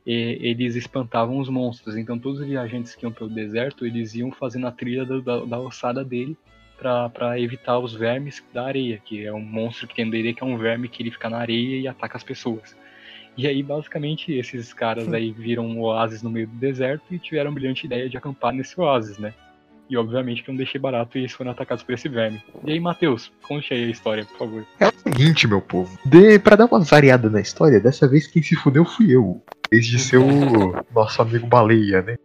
Speaker 2: e- eles espantavam os monstros. Então todos os viajantes que iam pelo deserto, eles iam fazendo a trilha da, da, da ossada dele pra, pra evitar os vermes da areia, que é um monstro que tem D&D, que é um verme que ele fica na areia e ataca as pessoas. E aí, basicamente, esses caras aí viram um oásis no meio do deserto e tiveram a brilhante ideia de acampar nesse oásis, né? E obviamente que eu não deixei barato e eles foram atacados por esse verme. E aí, Matheus, conte aí a história, por favor.
Speaker 5: É o seguinte, meu povo. De, pra dar uma variada na história, dessa vez quem se fudeu fui eu. Desde ser o <laughs> nosso amigo baleia, né?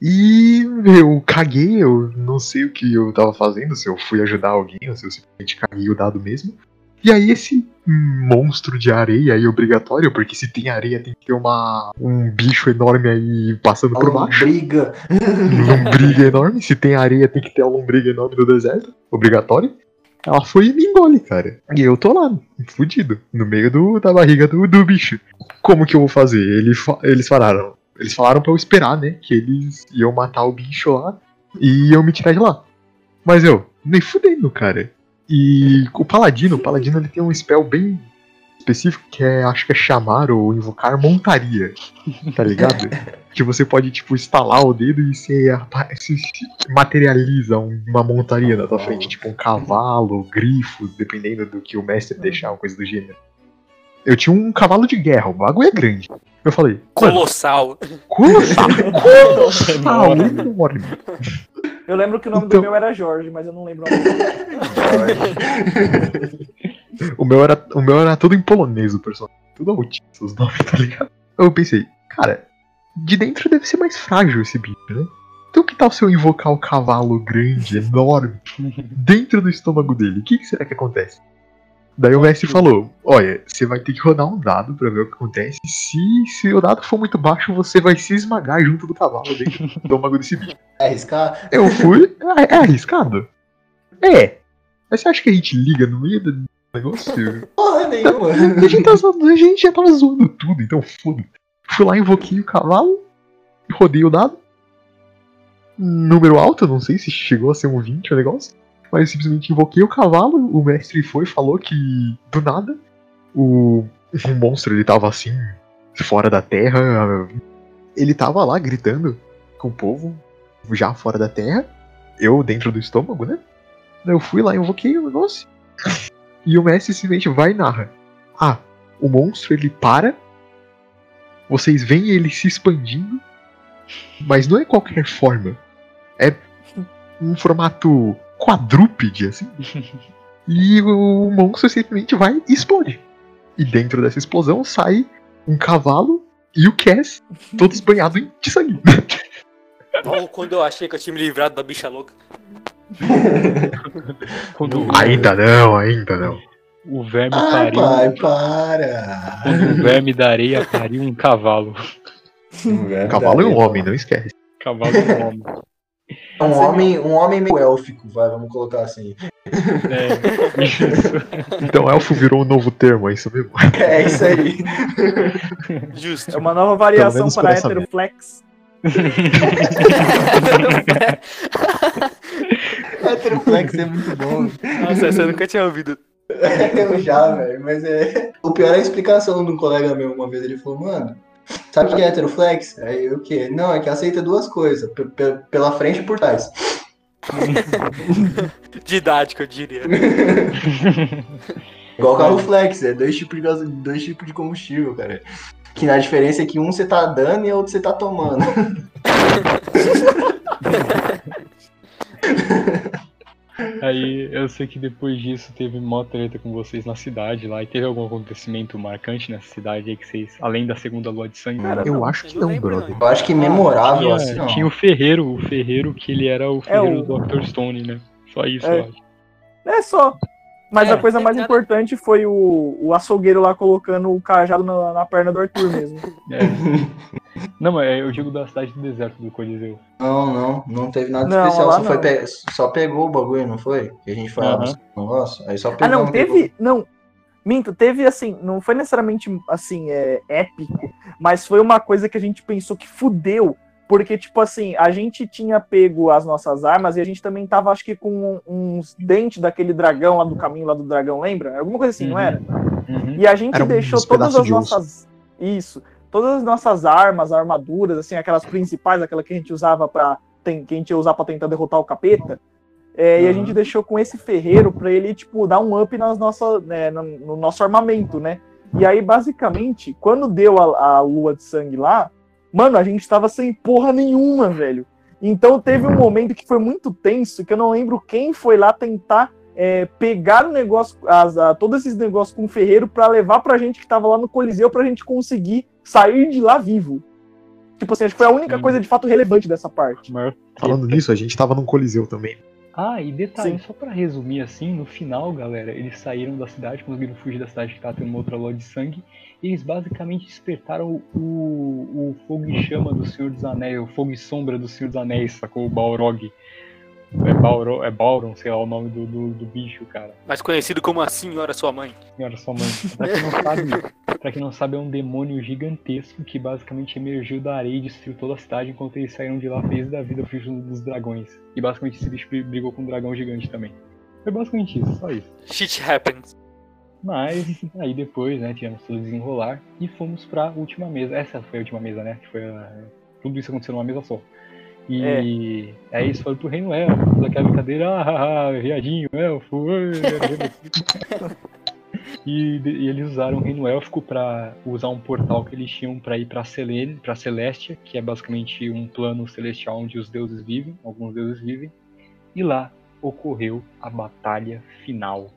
Speaker 5: E eu caguei, eu não sei o que eu tava fazendo, se eu fui ajudar alguém ou se eu simplesmente caguei o dado mesmo. E aí esse monstro de areia aí obrigatório, porque se tem areia tem que ter uma, um bicho enorme aí passando por baixo.
Speaker 3: briga.
Speaker 5: lombriga enorme. Se tem areia, tem que ter uma lombriga enorme no deserto. Obrigatório. Ela foi e me engole, cara. E eu tô lá, fudido, no meio do, da barriga do, do bicho. Como que eu vou fazer? Eles, fa- eles falaram. Eles falaram pra eu esperar, né? Que eles iam matar o bicho lá e iam me tirar de lá. Mas eu, nem fudendo, cara. E o paladino, o paladino ele tem um spell bem específico que é, acho que é chamar ou invocar montaria, tá ligado? <laughs> que você pode, tipo, estalar o dedo e se, se materializa um- uma montaria na tua frente, tipo um cavalo, grifo, dependendo do que o mestre deixar, uma coisa do gênero. Eu tinha um cavalo de guerra, o bagulho é grande. Eu falei,
Speaker 4: Colossal.
Speaker 5: colossal, colossal, enorme.
Speaker 1: Eu lembro que o nome
Speaker 5: Então-
Speaker 1: do meu era Jorge, mas eu não lembro o nome dele. <laughs>
Speaker 5: O meu era, o meu era todo em polonês, o personagem. Tudo autista, os nomes, tá ligado? Eu pensei, cara, de dentro deve ser mais frágil esse bicho, né? Então que tal se eu invocar o cavalo grande, enorme, dentro do estômago dele? O que, que será que acontece? Daí o mestre falou, olha, você vai ter que rodar um dado pra ver o que acontece. Se, se o dado for muito baixo, você vai se esmagar junto do cavalo dentro do estômago desse bicho.
Speaker 3: É arriscar?
Speaker 5: Eu fui. É, é arriscado? É. Mas você acha que a gente liga no meio do negócio?
Speaker 3: Porra nenhuma.
Speaker 5: A gente, tá zoando- a gente já tava zoando tudo, então foda. Fui lá, invoquei o cavalo, rodei o dado. número alto, não sei se chegou a ser um 20 o negócio. Mas simplesmente invoquei o cavalo, o mestre foi falou que, do nada, o, o monstro ele tava assim, fora da terra. Ele tava lá gritando com o povo, já fora da terra. Eu dentro do estômago, né? Eu fui lá, invoquei o negócio. <laughs> E o mestre simplesmente vai e narra. Ah, o monstro ele para. Vocês veem ele se expandindo. Mas não é qualquer forma. É um formato quadrúpede, assim. <laughs> E o monstro simplesmente vai e explode. E dentro dessa explosão sai um cavalo e o Cass, todos banhados em de sangue. <laughs>
Speaker 4: Bom, quando eu achei que eu tinha me livrado da bicha louca. <laughs>
Speaker 2: Quando
Speaker 5: ainda não, ainda não.
Speaker 2: o verme
Speaker 3: Ai,
Speaker 2: pariu.
Speaker 3: pai, para.
Speaker 2: Quando o verme da areia pariu um cavalo.
Speaker 5: O cavalo é um homem, não esquece.
Speaker 2: Cavalo é um homem.
Speaker 3: É um homem, um homem meio élfico, vai, vamos colocar assim.
Speaker 2: É, isso. <laughs>
Speaker 5: Então elfo virou um novo termo, é isso mesmo?
Speaker 3: É isso aí.
Speaker 4: Justo.
Speaker 1: É uma nova variação para heteroflex.
Speaker 3: Heteroflex <laughs> é muito bom.
Speaker 4: Nossa, essa eu nunca tinha ouvido. <laughs>
Speaker 3: Eu já, velho, mas é. O pior é a explicação de um colega meu. Uma vez ele falou, mano, sabe o que é heteroflex? Aí eu o quê? Não, é que aceita duas coisas, pe- pe- pela frente e por trás. <laughs>
Speaker 4: Didático, eu diria. <laughs>
Speaker 3: Igual carro flex, é dois tipos de, gaso- dois tipos de combustível, cara. Que na diferença é que um você tá dando e outro você tá tomando. <laughs>
Speaker 2: Aí eu sei que depois disso teve mó treta com vocês na cidade lá. E teve algum acontecimento marcante nessa cidade aí que vocês, além da segunda lua de sangue?
Speaker 1: Cara,
Speaker 5: Eu
Speaker 1: não,
Speaker 5: acho que
Speaker 4: não
Speaker 5: brother.
Speaker 3: Eu acho que memorável
Speaker 2: tinha,
Speaker 3: assim, ó.
Speaker 2: tinha o Ferreiro, o Ferreiro que ele era o Ferreiro
Speaker 1: o-
Speaker 2: do Dr. Stone, né? Só isso,
Speaker 1: É.
Speaker 2: eu acho.
Speaker 1: É só. Mas
Speaker 4: É,
Speaker 1: a coisa mais importante foi o, o açougueiro lá colocando o cajado na, na perna do Arthur mesmo.
Speaker 2: É. <laughs> Não, mas eu digo da cidade do deserto do Coliseu.
Speaker 3: Não, não, não teve nada
Speaker 1: Não,
Speaker 3: especial.
Speaker 1: lá
Speaker 3: Só, foi
Speaker 1: não.
Speaker 3: pe- só pegou o bagulho, não foi? Que a gente foi lá buscar o negócio. Aí só pegou.
Speaker 1: Ah, não,
Speaker 3: pegou.
Speaker 1: teve. Não. Minto, teve assim, não foi necessariamente assim, é, épico, mas foi uma coisa que a gente pensou que fudeu. Porque, tipo assim, a gente tinha pego as nossas armas e a gente também tava, acho que, com uns dentes daquele dragão lá do caminho lá do dragão, lembra? Alguma coisa assim, não
Speaker 2: Uhum.
Speaker 1: era?
Speaker 2: Uhum.
Speaker 1: E a gente
Speaker 5: Era
Speaker 1: deixou todas as nossas. Isso. Todas as nossas armas, armaduras, assim, aquelas principais, aquela que a gente usava para que a gente ia usar pra tentar derrotar o capeta. é, E a
Speaker 3: Uhum.
Speaker 1: gente deixou com esse ferreiro pra ele, tipo, dar um up nas nossas, né, no, no nosso armamento, né? E aí, basicamente, quando deu a, a lua de sangue lá, mano, a gente tava sem porra nenhuma, velho. Então teve um momento que foi muito tenso, que eu não lembro quem foi lá tentar é, pegar o negócio, as, a- todos esses negócios com o ferreiro pra levar pra gente que tava lá no Coliseu pra gente conseguir sair de lá vivo. Tipo assim, acho que foi a única
Speaker 2: Sim.
Speaker 1: coisa de fato relevante dessa parte.
Speaker 5: Falando nisso, a gente tava num coliseu também.
Speaker 2: Ah, e detalhe,
Speaker 1: Sim.
Speaker 2: só pra resumir assim, no final, galera, eles saíram da cidade, conseguiram fugir da cidade que tava tendo uma outra lua de sangue, e eles basicamente despertaram o, o fogo e chama do Senhor dos Anéis, o fogo e sombra do Senhor dos Anéis, sacou? O Balrog. É, Balro, é Balron, sei lá o nome do, do, do bicho, cara.
Speaker 4: Mais conhecido como a senhora sua mãe.
Speaker 2: Senhora sua mãe. Pra quem não sabe, pra quem não sabe, é um demônio gigantesco que basicamente emergiu da areia e destruiu toda a cidade enquanto eles saíram de lá felizes da vida fugindo dos dragões. E basicamente esse bicho brigou com um dragão gigante também. Foi basicamente isso, só isso.
Speaker 4: Shit happens.
Speaker 2: Mas aí depois, né, tivemos tudo desenrolar e fomos pra última mesa. Essa foi a última mesa, né? Que foi a... tudo isso aconteceu numa mesa só. E aí eles foram pro Reino Elfo, toda aquela brincadeira, ah, ah, ah, viadinho, elfo, ui, e, e eles usaram o Reino Élfico pra usar um portal que eles tinham pra ir pra, Selene, pra Celestia, que é basicamente um plano celestial onde os deuses vivem, alguns deuses vivem, e lá ocorreu a batalha final.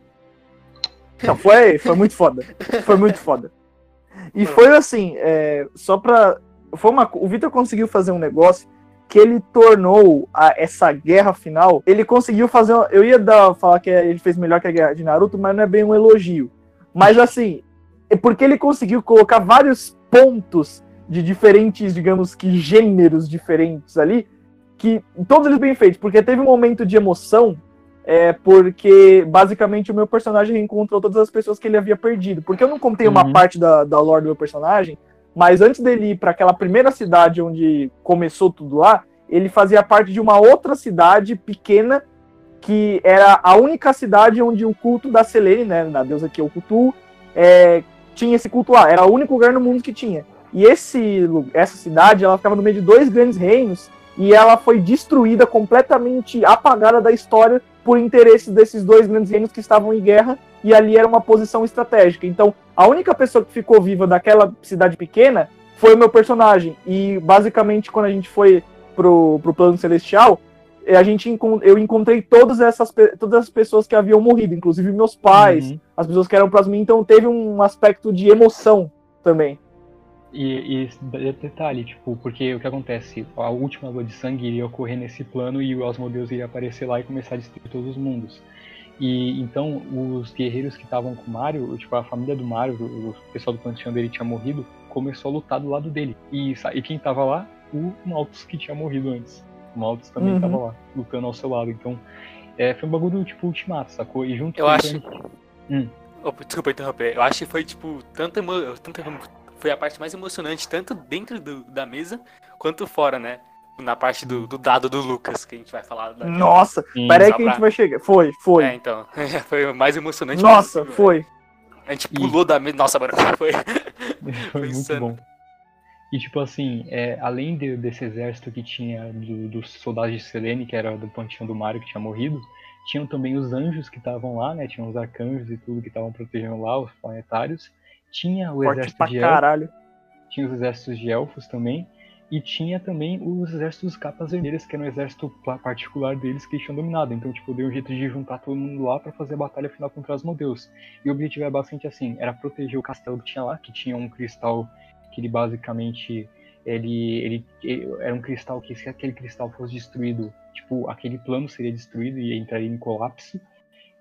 Speaker 1: Não, foi, foi muito foda. Foi muito foda. E foi assim, é, só pra. Foi uma, o Victor conseguiu fazer um negócio que ele tornou a- essa guerra final. Ele conseguiu fazer. uma- Eu ia dar, falar que ele fez melhor que a guerra de Naruto, mas não é bem um elogio. Mas assim, é porque ele conseguiu colocar vários pontos de diferentes, digamos que gêneros diferentes ali, que todos eles bem feitos, porque teve um momento de emoção é porque basicamente o meu personagem reencontrou todas as pessoas que ele havia perdido. Porque eu não contei uma
Speaker 2: Uhum.
Speaker 1: parte da, da lore do meu personagem, mas antes dele ir para aquela primeira cidade onde começou tudo lá, ele fazia parte de uma outra cidade pequena, que era a única cidade onde o culto da Selene, né, da deusa que é o culto, é, tinha esse culto lá. Era o único lugar no mundo que tinha. E esse, essa cidade, ela ficava no meio de dois grandes reinos, e ela foi destruída, completamente apagada da história por interesses desses dois grandes reinos que estavam em guerra, e ali era uma posição estratégica. Então, a única pessoa que ficou viva daquela cidade pequena foi o meu personagem. E basicamente, quando a gente foi pro, pro plano celestial, eh, a gente eu encontrei todas essas, todas as pessoas que haviam morrido, inclusive meus pais,
Speaker 2: Uhum.
Speaker 1: as pessoas que eram próximas mim, então teve um aspecto de emoção também.
Speaker 2: E, e de- detalhe, tipo, porque o que acontece? A última lua de sangue iria ocorrer nesse plano e o Asmodeus iria aparecer lá e começar a destruir todos os mundos. E então os guerreiros que estavam com o Mario, tipo, a família do Mario, o, pessoal do panteão dele tinha morrido, começou a lutar do lado dele. E, e quem tava lá? O Malthus que tinha morrido antes. O Malthus também
Speaker 1: Uhum.
Speaker 2: tava lá, lutando ao seu lado. Então, é, foi um bagulho tipo ultimato, sacou? E junto
Speaker 4: Eu
Speaker 2: com
Speaker 4: acho-
Speaker 2: Hum.
Speaker 4: Opa, desculpa interromper. Eu acho que foi, tipo, tanto emo... tanto emo- Foi a parte mais emocionante, tanto dentro do- da mesa, quanto fora, né? Na parte do, do dado do Lucas, que a gente vai falar. daqui.
Speaker 1: Nossa,
Speaker 2: Sim.
Speaker 1: peraí
Speaker 4: só
Speaker 1: que a gente
Speaker 4: pra-
Speaker 1: vai chegar. Foi, foi.
Speaker 4: É, então. <laughs> foi o mais emocionante.
Speaker 1: Nossa,
Speaker 4: possível,
Speaker 1: foi.
Speaker 4: velho. A gente pulou da mesa. Nossa, mano, <laughs> <laughs> foi.
Speaker 2: Foi muito
Speaker 4: insano.
Speaker 2: bom. E tipo assim, é, além de- desse exército que tinha do- dos soldados de Selene, que era do panteão do Mario que tinha morrido, tinham também os anjos que estavam lá, né? Tinham os arcanjos e tudo que estavam protegendo lá, os planetários. Tinha o
Speaker 1: Forte
Speaker 2: exército
Speaker 1: pra
Speaker 2: de elfos,
Speaker 1: caralho.
Speaker 2: tinha os exércitos de elfos também. E tinha também os exércitos capas vermelhas, que era um exército particular deles que eles tinham dominado. Então, tipo, deu um jeito de juntar todo mundo lá pra fazer a batalha final contra os Asmodeus. E o objetivo era bastante assim, era proteger o castelo que tinha lá, que tinha um cristal que ele basicamente ele, ele, ele- era um cristal que se aquele cristal fosse destruído, tipo, aquele plano seria destruído e entraria em colapso.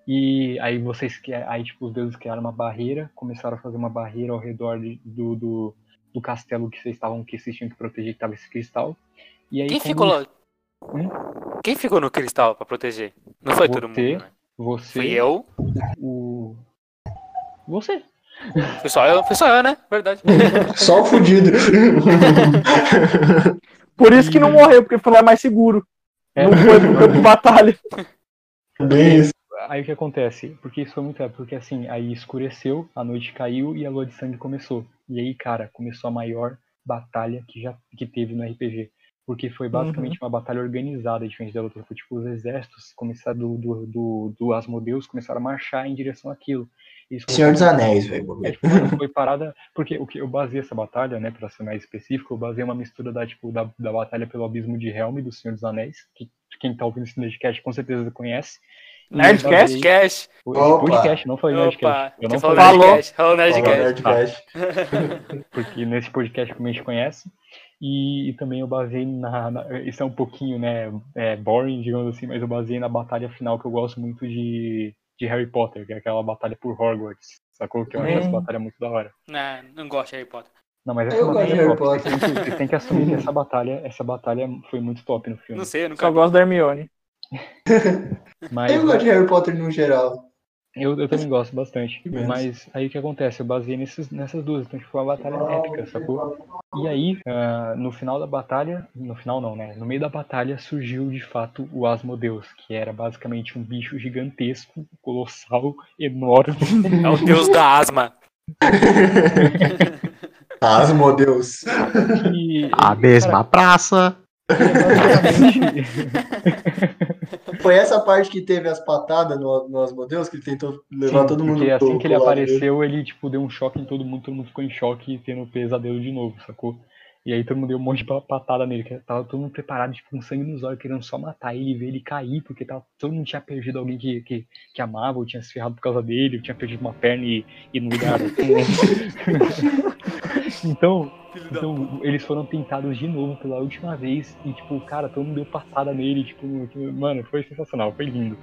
Speaker 2: E aí vocês aí tipo os deuses criaram uma barreira, começaram a fazer uma barreira ao redor de- do, do, do castelo que vocês estavam que vocês tinham que proteger que tava esse cristal. E aí
Speaker 4: Quem
Speaker 2: quando
Speaker 4: ficou lá?
Speaker 2: Hum?
Speaker 4: Quem ficou no cristal pra proteger? Não foi todo mundo,
Speaker 2: Você.
Speaker 4: né?
Speaker 2: você
Speaker 4: Fui eu.
Speaker 2: o você
Speaker 4: Foi só eu, foi só eu, né? Verdade. <laughs>
Speaker 3: Só o fudido.
Speaker 1: Por isso que não morreu, porque foi lá mais seguro.
Speaker 2: É,
Speaker 1: Não foi pro campo <laughs> de batalha.
Speaker 3: Bem isso.
Speaker 2: Aí o que acontece? Porque isso foi muito épico, porque assim, aí escureceu, a noite caiu e a lua de sangue começou. E aí, cara, começou a maior batalha que já que teve no RPG. Porque foi basicamente uma batalha organizada, diferente da outra. Foi, tipo, os exércitos começaram do, do, do, do Asmodeus começaram a marchar em direção àquilo. Isso
Speaker 3: Senhor dos Anéis, velho.
Speaker 2: É, tipo, foi parada. Porque o que eu baseei essa batalha, né, pra ser mais específico, eu baseei uma mistura da, tipo, da, da batalha pelo abismo de Helm do Senhor dos Anéis, que quem tá ouvindo esse Nerdcast com certeza conhece. Eu
Speaker 1: Nerdcast?
Speaker 4: Cash.
Speaker 3: Opa.
Speaker 2: podcast, não falei
Speaker 4: Opa,
Speaker 2: Nerdcast. Eu
Speaker 4: você
Speaker 2: não
Speaker 4: falou
Speaker 2: falei
Speaker 1: Falou.
Speaker 4: Nerdcast. Falou Nerdcast.
Speaker 2: Falou.
Speaker 3: Nerdcast. <laughs>
Speaker 2: porque nesse podcast como a gente conhece. E, e também eu baseei na, na- Isso é um pouquinho, né, é, boring, digamos assim, mas eu baseei na batalha final que eu gosto muito de, de Harry Potter, que é aquela batalha por Hogwarts. Sacou? Que eu acho
Speaker 1: Hum.
Speaker 2: essa batalha muito da hora.
Speaker 4: Não, não gosto de Harry Potter.
Speaker 2: Não, mas essa
Speaker 3: Eu gosto
Speaker 2: batalha
Speaker 3: de
Speaker 2: é
Speaker 3: Harry
Speaker 2: top.
Speaker 3: Potter.
Speaker 2: têm, que, vocês têm que assumir que <laughs> essa batalha, essa batalha foi muito top no filme.
Speaker 4: Não sei, eu nunca
Speaker 1: Só gosto da Hermione. <laughs>
Speaker 2: Mas
Speaker 3: Eu gosto de Harry Potter no geral.
Speaker 2: eu, eu também gosto bastante.
Speaker 3: Imenso.
Speaker 2: Mas aí o que acontece? Eu baseei nesses, nessas duas. Então, tipo, foi uma batalha épica, sacou? E aí, ah, no final da batalha, no final não, né? No meio da batalha surgiu de fato o Asmodeus, que era basicamente um bicho gigantesco, colossal, enorme.
Speaker 4: É o deus da asma. <laughs>
Speaker 3: Asmodeus.
Speaker 2: Que,
Speaker 5: A mesma praça.
Speaker 2: cara, basicamente- <laughs>
Speaker 3: Foi essa parte que teve as patadas no, no Asmodeus, que ele tentou levar
Speaker 2: Sim,
Speaker 3: todo mundo
Speaker 2: porque assim
Speaker 3: pro-
Speaker 2: que ele
Speaker 3: lado dele.
Speaker 2: apareceu, ele tipo deu um choque em todo mundo, todo mundo ficou em choque, tendo pesadelo de novo, sacou? E aí todo mundo deu um monte de pa- patada nele, que tava todo mundo preparado, tipo, com sangue nos olhos, querendo só matar ele, ver ele cair, porque tava, todo mundo tinha perdido alguém que, que, que amava, ou tinha se ferrado por causa dele, ou tinha perdido uma perna e, e não ligaram. <laughs> então, então, eles foram tentados de novo pela última vez e, tipo, cara, todo mundo deu patada nele, tipo, mano, foi sensacional, foi lindo.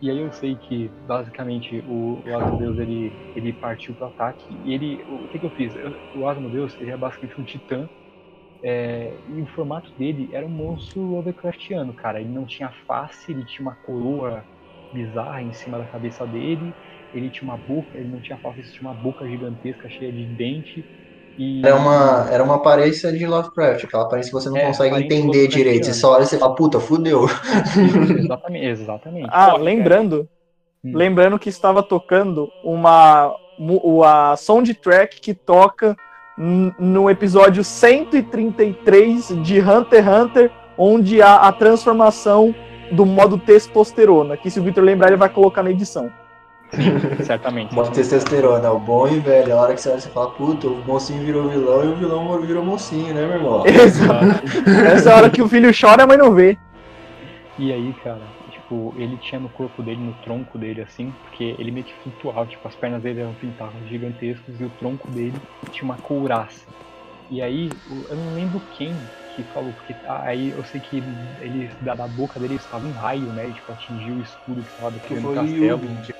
Speaker 2: E aí eu sei que, basicamente, o, o Asmodeus, ele, ele partiu pro ataque e ele, o que que eu fiz? Eu- o Asmodeus, ele é basicamente um titã é, e o formato dele era um monstro Lovecraftiano, cara. Ele não tinha face, ele tinha uma coroa bizarra em cima da cabeça dele, ele tinha uma boca, ele não tinha face, ele tinha uma boca gigantesca cheia de dente E
Speaker 3: Era uma, era uma aparência de Lovecraft, aquela aparência que você não
Speaker 2: É,
Speaker 3: consegue entender direito. Você só olha e você fala, puta, fudeu.
Speaker 2: exatamente, exatamente.
Speaker 1: Ah, lembrando,
Speaker 2: Hum.
Speaker 1: lembrando que estava tocando uma a soundtrack que toca no episódio 133 de Hunter x Hunter, onde há a transformação do modo testosterona, que se o Victor lembrar ele vai colocar na edição. <laughs>
Speaker 2: Certamente.
Speaker 3: Modo testosterona, o bom e velho. A hora que você olha, você fala, puta, o mocinho virou vilão e o vilão virou mocinho, né, meu irmão? <laughs>
Speaker 1: Exato. Essa é hora que o filho chora, a mãe não vê.
Speaker 2: E aí, cara, tipo, ele tinha no corpo dele, no tronco dele, assim, porque ele meio que flutuava, tipo, as pernas dele eram pintadas gigantescos e o tronco dele tinha uma couraça. E aí, eu não lembro quem que falou, porque ah, aí eu sei que ele, da, da boca dele estava um raio, né, e, tipo, atingiu o escudo que estava o castelo.
Speaker 3: Que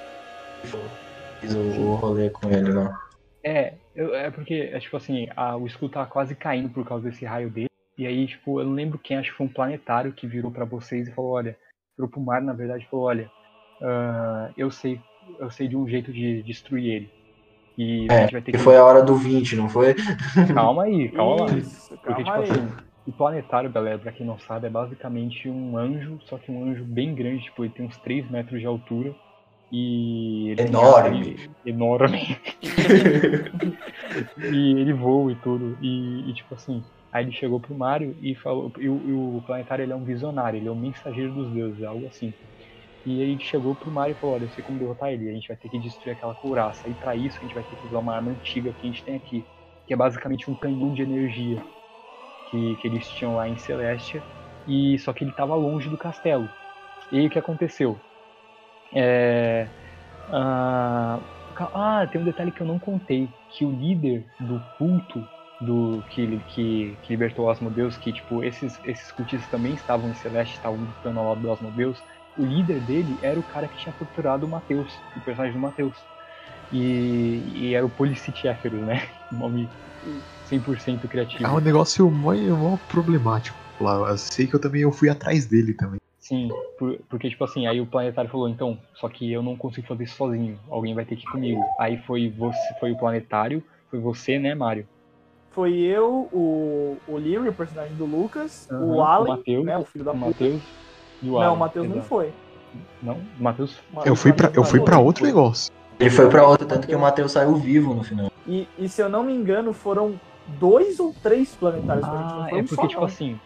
Speaker 3: fiz o, o rolê com ele lá.
Speaker 2: É, eu- é porque, é, tipo assim, a- o escudo tava quase caindo por causa desse raio dele. E aí, tipo, eu não lembro quem, acho que foi um planetário que virou pra vocês e falou, olha, virou pro mar, na verdade, falou, olha, ah, eu sei, eu sei de um jeito de destruir ele. E a
Speaker 3: É,
Speaker 2: gente vai ter
Speaker 3: que foi a hora do 20, não foi? <laughs>
Speaker 2: Calma aí, calma lá. Porque,
Speaker 1: calma
Speaker 2: tipo
Speaker 1: aí.
Speaker 2: assim, o planetário, galera, pra quem não sabe, é basicamente um anjo, só que um anjo bem grande, tipo, ele tem uns 3 metros de altura. E
Speaker 3: Enorme.
Speaker 2: asa- enorme. <laughs> e ele voa e tudo. E, e, tipo assim, aí ele chegou pro Mario e falou. E o, e o planetário ele é um visionário, ele é um mensageiro dos deuses, algo assim. E aí ele chegou pro Mario e falou, olha, eu sei como derrotar ele, a gente vai ter que destruir aquela couraça. E pra isso a gente vai ter que usar uma arma antiga que a gente tem aqui, que é basicamente um canhão de energia que, que eles tinham lá em Celestia. E só que ele tava longe do castelo. E aí o que aconteceu? É, ah, ah, tem um detalhe que eu não contei, que o líder do culto do que, que, que libertou o Asmodeus, que tipo, esses, esses cultistas também estavam em Celeste, estavam lutando ao lado do Asmodeus, o líder dele era o cara que tinha torturado o Mateus, o personagem do Mateus. E, e era o Policite né? <laughs> Um nome 100% criativo.
Speaker 5: É um negócio mó, mó problemático. Eu sei que eu também eu fui atrás dele também.
Speaker 2: Sim, por- porque, tipo assim, aí o planetário falou, então, só que eu não consigo fazer isso sozinho, alguém vai ter que ir comigo. Aí foi você, foi o planetário, foi você, né, Mário?
Speaker 1: Foi eu, o, o Leary, o personagem do Lucas,
Speaker 2: Aham,
Speaker 1: o
Speaker 2: o
Speaker 1: Allen,
Speaker 2: Mateus,
Speaker 1: né, o filho da
Speaker 2: O
Speaker 1: puta.
Speaker 2: Matheus e o
Speaker 1: Não,
Speaker 2: Alan,
Speaker 1: o Matheus não foi.
Speaker 2: Não, o Matheus.
Speaker 5: Eu fui pra, eu fui pra outro negócio.
Speaker 3: Ele foi pra outra, tanto que o Matheus saiu vivo no final.
Speaker 1: E, e se eu não me engano, foram dois ou três planetários pra gente. Não
Speaker 2: Ah,
Speaker 1: foi
Speaker 2: é
Speaker 1: um
Speaker 2: porque,
Speaker 1: só,
Speaker 2: tipo
Speaker 1: não.
Speaker 2: assim.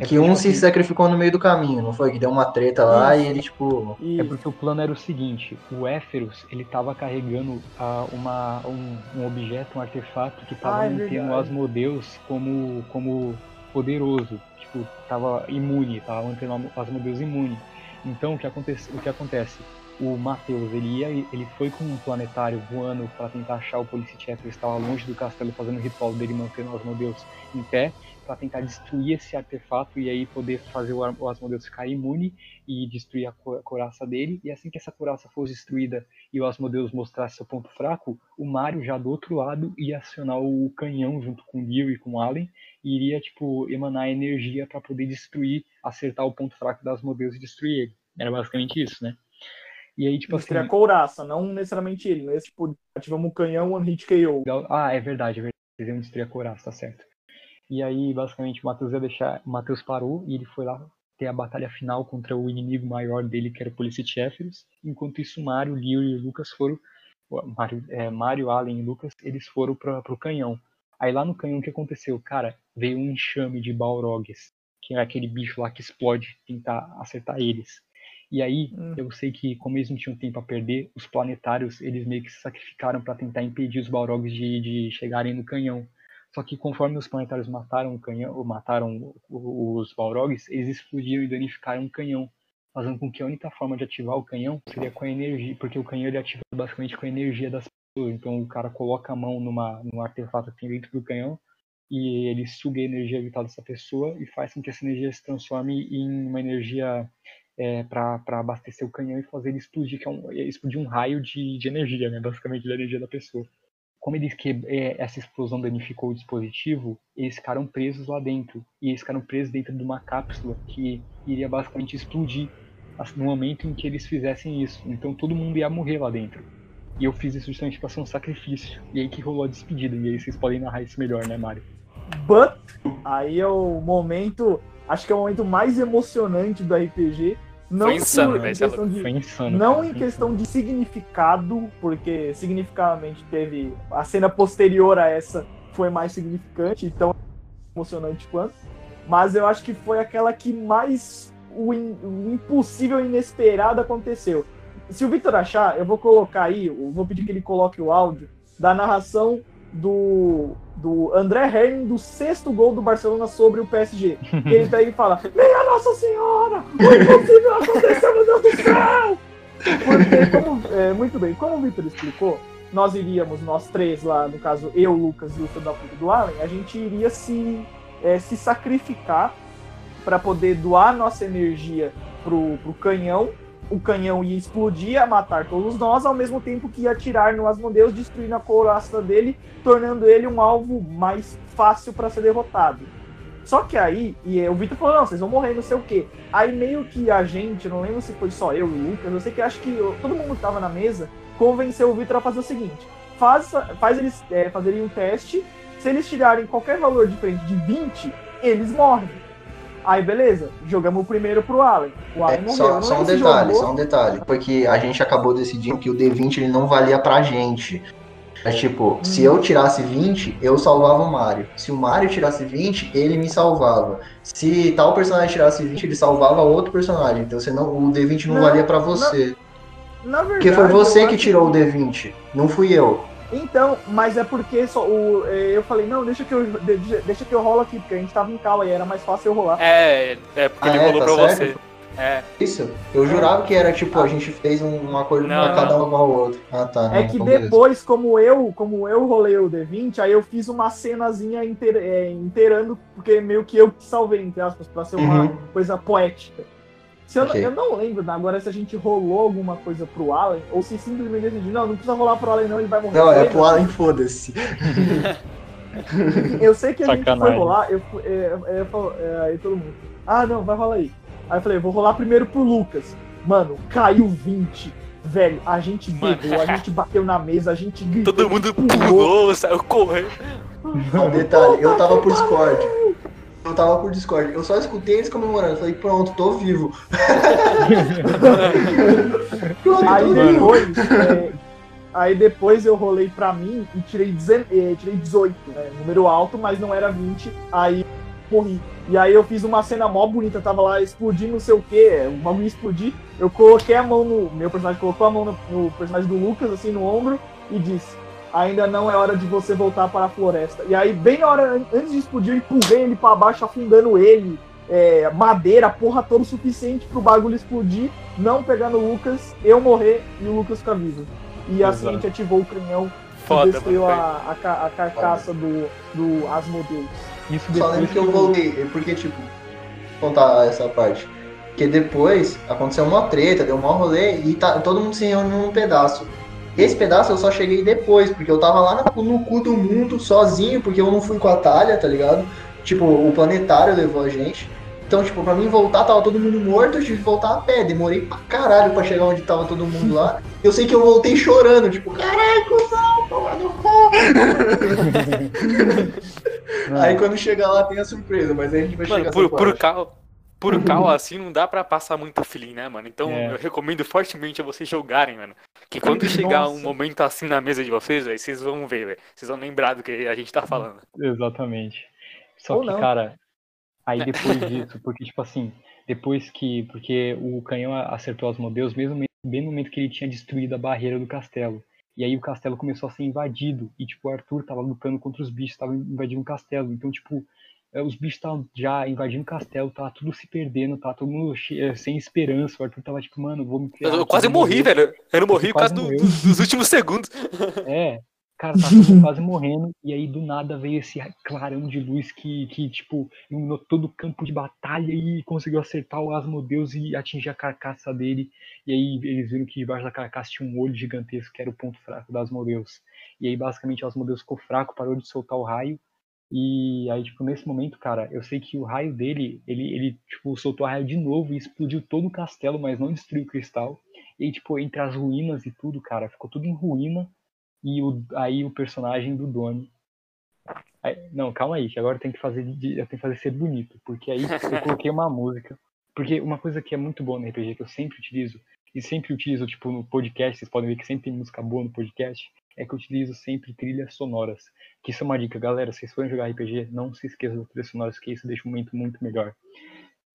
Speaker 2: É
Speaker 3: que um
Speaker 2: tipo
Speaker 3: se sacrificou no meio do caminho, não foi? Que deu uma treta lá
Speaker 1: Isso.
Speaker 3: e ele, tipo.
Speaker 1: E
Speaker 2: É porque o plano era o seguinte, o Éferos, ele tava carregando ah, uma, um, um objeto, um artefato que tava
Speaker 1: Ah, é
Speaker 2: mantendo o. Asmodeus como, como poderoso, tipo, tava imune, tava mantendo o Asmodeus imune. Então o que acontece, o que acontece? O Mateus, ele ia, ele foi com um planetário voando para tentar achar o Policite Éferos, estava longe do castelo fazendo o ritual dele mantendo o Asmodeus em pé, para tentar destruir esse artefato e aí poder fazer o o Asmodeus ficar imune e destruir a co- a couraça dele. E assim que essa couraça fosse destruída e o Asmodeus mostrasse seu ponto fraco, o Mario já do outro lado ia acionar o canhão junto com o Leo e com o Allen e iria tipo emanar energia para poder destruir, acertar o ponto fraco do Asmodeus e destruir ele. Era basicamente isso, né? E aí, tipo
Speaker 1: Destruir
Speaker 2: assim.
Speaker 1: a couraça, não necessariamente ele. Esse tipo, ativamos um canhão, one hit KO.
Speaker 2: Ah, é verdade, é verdade. Iam destruir a couraça, tá certo. E aí, basicamente, o Matheus ia deixar. O Matheus parou e ele foi lá ter a batalha final contra o inimigo maior dele, que era o Policite Éferos. Enquanto isso, Mario, Leo e Lucas foram. Mario, é, Mario, Allen e Lucas, eles foram pra, pro canhão. Aí lá no canhão, o que aconteceu? Cara, veio um enxame de Balrogs, que é aquele bicho lá que explode, tentar acertar eles. E aí,
Speaker 1: Hum.
Speaker 2: eu sei que, como eles não tinham tempo a perder, os planetários, eles meio que se sacrificaram para tentar impedir os Balrogs de, de chegarem no canhão. Só que conforme os planetários mataram o canhão, ou mataram os Balrogs, eles explodiram e danificaram o canhão, fazendo com que a única forma de ativar o canhão seria com a energia, porque o canhão ele ativa basicamente com a energia das pessoas. Então o cara coloca a mão numa, num artefato que tem dentro do canhão e ele suga a energia vital dessa pessoa e faz com que essa energia se transforme em uma energia é, para abastecer o canhão e fazer ele explodir, que é um, explodir um raio de, de energia, né? Basicamente da energia da pessoa. Como eles que é, essa explosão danificou o dispositivo, eles ficaram presos lá dentro. E eles ficaram presos dentro de uma cápsula que iria basicamente explodir no momento em que eles fizessem isso. Então todo mundo ia morrer lá dentro. E eu fiz isso justamente pra ser um sacrifício. E aí que rolou a despedida. E aí vocês podem narrar isso melhor, né, Mário?
Speaker 1: But, aí é o momento, acho que é o momento mais emocionante do RPG. Não
Speaker 4: Foi insano, velho, é
Speaker 1: questão de,
Speaker 2: Foi insano.
Speaker 1: não
Speaker 2: cara,
Speaker 1: em questão de significado, porque significativamente teve a cena posterior a essa foi mais significante, então emocionante quanto. Mas eu acho que foi aquela que mais o, in- o impossível e inesperado aconteceu. Se o Victor achar, eu vou colocar aí, eu vou pedir que ele coloque o áudio da narração do, do André Hermin do sexto gol do Barcelona sobre o PSG. Que ele pega e fala: Minha Nossa Senhora! O impossível aconteceu, meu Deus do céu! Porque, como, é, muito bem, como o Victor explicou, nós iríamos, nós três lá, no caso eu, Lucas e o filho do Allen, a gente iria se, é, se sacrificar para poder doar nossa energia pro, pro canhão. O canhão ia explodir, ia matar todos nós, ao mesmo tempo que ia atirar no Asmodeus, destruindo a couraça dele, tornando ele um alvo mais fácil para ser derrotado. Só que aí, e o Victor falou, não, vocês vão morrer, não sei o quê. Aí meio que a gente, não lembro se foi só eu e o Lucas, eu sei que acho que eu- todo mundo que tava na mesa convenceu o Victor a fazer o seguinte: faz, faz eles é, fazerem um teste, se eles tirarem qualquer valor diferente de 20, eles morrem. Aí beleza, jogamos o primeiro pro Allen. O Allen
Speaker 3: É,
Speaker 1: morreu.
Speaker 3: só,
Speaker 1: não
Speaker 3: só um detalhe,
Speaker 1: jogou.
Speaker 3: só um detalhe. Porque a gente acabou decidindo que o D20 ele não valia pra gente. É tipo, se eu tirasse 20, eu salvava o Mario. Se o Mario tirasse 20, ele me salvava. Se tal personagem tirasse 20, ele salvava outro personagem. Então você não, o D20 não,
Speaker 1: Não,
Speaker 3: valia pra você.
Speaker 1: Na verdade,
Speaker 3: Porque foi você que tirou o D20, não fui eu.
Speaker 1: Então, mas é porque só o, é, eu falei, não, deixa que eu, deixa, que eu rolo aqui, porque a gente tava em cal e era mais fácil eu rolar.
Speaker 4: É, é porque
Speaker 3: Ah,
Speaker 4: ele
Speaker 3: é?
Speaker 4: rolou
Speaker 3: Tá
Speaker 4: pra
Speaker 3: certo?
Speaker 4: você. É,
Speaker 3: Isso. Eu jurava que era tipo, a gente fez um, um acordo
Speaker 4: Não,
Speaker 3: pra cada um ao outro. Ah, tá.
Speaker 1: É
Speaker 3: não,
Speaker 1: que
Speaker 3: então beleza.
Speaker 1: depois, como eu, como eu rolei o D20, aí eu fiz uma cenazinha inter, é, inteirando, porque meio que eu que salvei, entre aspas, pra ser uma
Speaker 3: Uhum.
Speaker 1: coisa poética. Se eu, não-
Speaker 3: Ok.
Speaker 1: eu não lembro agora se a gente rolou alguma coisa pro Allen, ou se simplesmente decidiu, não, não precisa rolar pro Allen não, ele vai morrer.
Speaker 3: Não, é pro Allen, foda-se. <laughs>
Speaker 1: Eu sei que a gente foi
Speaker 2: Sacanagem.
Speaker 1: rolar, eu, fui- é, é, falo- é, aí todo mundo, ah não, vai rolar aí. Aí eu falei, vou rolar primeiro pro Lucas. Mano, caiu 20. Velho, a gente berrou, a gente bateu na mesa, a gente gritou.
Speaker 4: todo mundo
Speaker 1: pulou.
Speaker 4: pulou, saiu correndo.
Speaker 3: Um detalhe, eu tava por Discord. Eu tava por Discord. Eu só escutei eles comemorando. Falei, pronto, tô vivo. <laughs> Pronto,
Speaker 1: Aí depois, é, aí depois eu rolei pra mim e tirei, 19, eh, tirei 18, né? Número alto, mas não era 20. Aí morri. E aí eu fiz uma cena mó bonita, tava lá explodindo não sei o que, o bagulho explodir. Eu coloquei a mão no. Meu personagem colocou a mão no, no personagem do Lucas, assim, no ombro, e disse. Ainda não é hora de você voltar para a floresta. E aí, bem na hora, an- antes de explodir, eu empurrei ele pra baixo, afundando ele. é, madeira, porra toda o suficiente pro bagulho explodir, não pegar no Lucas, eu morrer e o Lucas ficar vivo. E assim a gente ativou o canhão
Speaker 4: Foda,
Speaker 1: destruiu a, a, ca- a carcaça do, do Asmodeus.
Speaker 2: Isso
Speaker 3: Só lembro que eu voltei. Porque, tipo, vou contar essa parte. Porque depois aconteceu uma treta, deu um mau rolê e tá, todo mundo se reuniu num pedaço. Esse pedaço eu só cheguei depois, porque eu tava lá no, no cu do mundo, sozinho, porque eu não fui com a talha, tá ligado? Tipo, o planetário levou a gente. Então, tipo, pra mim voltar, tava todo mundo morto, eu tive que voltar a pé. Demorei pra caralho pra chegar onde tava todo mundo lá. Eu sei que eu voltei chorando, tipo, caralho, cuzão, toma no cu. <laughs> Aí quando chegar lá tem a surpresa, mas aí a gente vai
Speaker 4: Mano,
Speaker 3: chegar
Speaker 4: por, por
Speaker 3: parte.
Speaker 4: Por cal assim não dá pra passar muito feeling, né, mano? Então
Speaker 2: É.
Speaker 4: eu recomendo fortemente a vocês jogarem, mano. Que quando <laughs> chegar um momento assim na mesa de vocês, velho, vocês vão ver, velho. Vocês vão lembrar do que a gente tá falando.
Speaker 2: Exatamente. Só
Speaker 1: Ou
Speaker 2: que,
Speaker 1: não.
Speaker 2: cara, aí depois <laughs> disso, porque, tipo assim, depois que. Porque o canhão acertou os modelos, mesmo bem no momento que ele tinha destruído a barreira do castelo. E aí o castelo começou a ser invadido. E, tipo, o Arthur tava lutando contra os bichos, tava invadindo o castelo. Então, tipo, os bichos estavam já invadindo o castelo, tava tudo se perdendo, tava todo mundo eh, sem esperança. O Arthur tava tipo, mano, vou me
Speaker 4: Eu,
Speaker 2: ferrar
Speaker 4: eu quase morri,
Speaker 2: morrer.
Speaker 4: velho. Eu não morri por causa do- dos, últimos segundos. <laughs>
Speaker 2: É, cara, tá <laughs> todo mundo quase morrendo, e aí do nada veio esse clarão de luz que, que tipo, iluminou todo o campo de batalha e conseguiu acertar o Asmodeus e atingir a carcaça dele. E aí eles viram que debaixo da carcaça tinha um olho gigantesco, que era o ponto fraco do Asmodeus. E aí basicamente o Asmodeus ficou fraco, parou de soltar o raio. E aí, tipo, nesse momento, cara, eu sei que o raio dele, ele, ele tipo, soltou o raio de novo e explodiu todo o castelo, mas não destruiu o cristal. E tipo, entre as ruínas e tudo, cara, ficou tudo em ruína. E o, aí o personagem do Doni. Aí- não, calma aí, que agora tenho que fazer de- eu tenho que fazer ser bonito. Porque aí eu <laughs> coloquei uma música. Porque uma coisa que é muito boa no RPG, que eu sempre utilizo, e sempre utilizo, tipo, no podcast, vocês podem ver que sempre tem música boa no podcast, é que eu utilizo sempre trilhas sonoras. Que isso é uma dica, galera. Se vocês forem jogar RPG, não se esqueçam das trilhas sonoras, que isso deixa o momento muito melhor.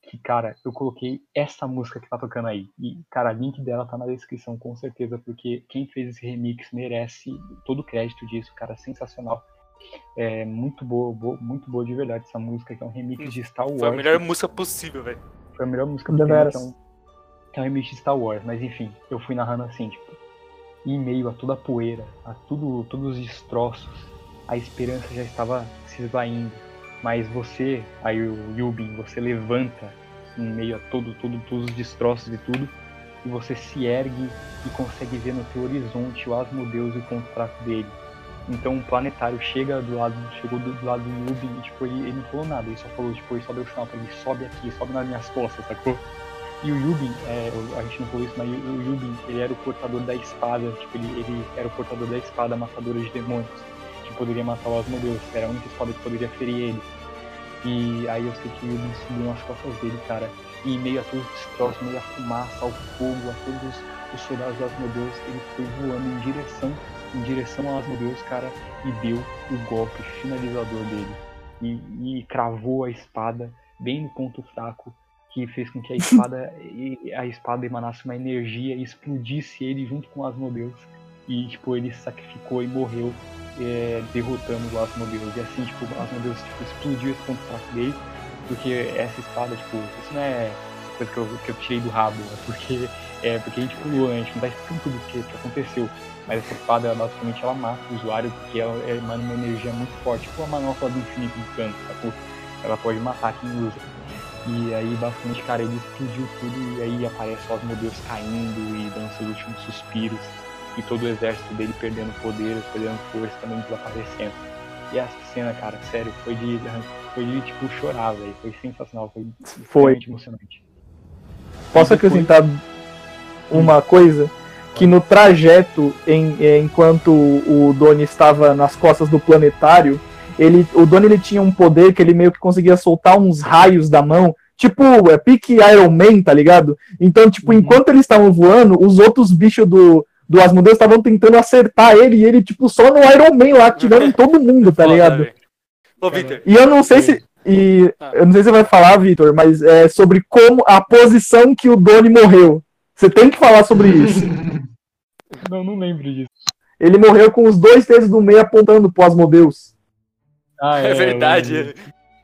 Speaker 2: Que, cara, eu coloquei essa música que tá tocando aí. E, cara, o link dela tá na descrição, com certeza, porque quem fez esse remix merece todo o crédito disso, cara, sensacional. É muito boa, boa- muito boa de verdade essa música, que é um remix de Star Wars.
Speaker 4: Foi a melhor música possível, velho.
Speaker 2: Foi a melhor música filme, então. É um remix de Star Wars, mas enfim, eu fui narrando assim, tipo, em meio a toda a poeira, a tudo, todos os destroços, a esperança já estava se esvaindo. Mas você, aí o Yubin, você levanta em meio a todo, todo, todos os destroços e tudo, e você se ergue e consegue ver no teu horizonte o Asmodeus e o contrato dele. Então o planetário chega do lado, chegou do, do lado do Yubin e tipo, ele, ele não falou nada, ele só falou, tipo, ele só deu sinal pra ele, sobe aqui, sobe nas minhas costas, sacou? E o Yubin, é, a gente não falou isso, mas o Yubin, ele era o portador da espada, tipo, ele, ele era o portador da espada matadora de demônios, que poderia matar o Asmodeus, era a única espada que poderia ferir ele. E aí eu sei que o Yubin subiu nas costas dele, cara, e meio a todos os destroços, meio a fumaça, ao fogo, a todos os soldados do Asmodeus, ele foi voando em direção, em direção ao Asmodeus, cara, e deu o golpe finalizador dele. E, e cravou a espada bem no ponto fraco que fez com que a espada <laughs> a espada emanasse uma energia e explodisse ele junto com Asmodeus e tipo ele se sacrificou e morreu é, derrotando o Asmodeus e assim tipo o Asmodeus tipo, explodiu esse ponto fraco dele porque essa espada tipo isso não é coisa que eu, que eu tirei do rabo é porque é porque a gente pulou né? a gente não tá explicando tudo o que, que aconteceu. Mas essa espada basicamente ela mata o usuário porque ela emana uma energia muito forte tipo a manopla do infinito do canto ela pode matar quem usa e aí, basicamente, cara, ele explodiu tudo e aí aparece o Asmodeus caindo e dando seus últimos suspiros. E todo o exército dele perdendo poder, perdendo força, também desaparecendo. E essa cena, cara, sério, foi de, foi de tipo, chorar, velho. Foi sensacional, foi,
Speaker 1: Foi.
Speaker 2: emocionante.
Speaker 1: Posso acrescentar uma coisa? Que no trajeto, em, eh, enquanto o Doni estava nas costas do planetário, ele, o Doni ele tinha um poder que ele meio que conseguia soltar uns raios da mão, tipo, é pique Iron Man, tá ligado? Então, tipo,
Speaker 2: Uhum.
Speaker 1: enquanto eles estavam voando, os outros bichos do, do Asmodeus estavam tentando acertar ele e ele, tipo, só no Iron Man lá, tirando em todo mundo, tá ligado?
Speaker 4: Ô, Victor,
Speaker 1: E eu não sei se. E
Speaker 4: Ah.
Speaker 1: eu não sei se você vai falar, Vitor, mas é sobre como a posição que o Doni morreu. Você tem que falar sobre isso. <laughs>
Speaker 2: Não, não lembro disso.
Speaker 1: Ele morreu com os dois dedos do meio apontando pro Asmodeus.
Speaker 2: Ah,
Speaker 4: é
Speaker 2: eu
Speaker 4: verdade.
Speaker 2: lembro.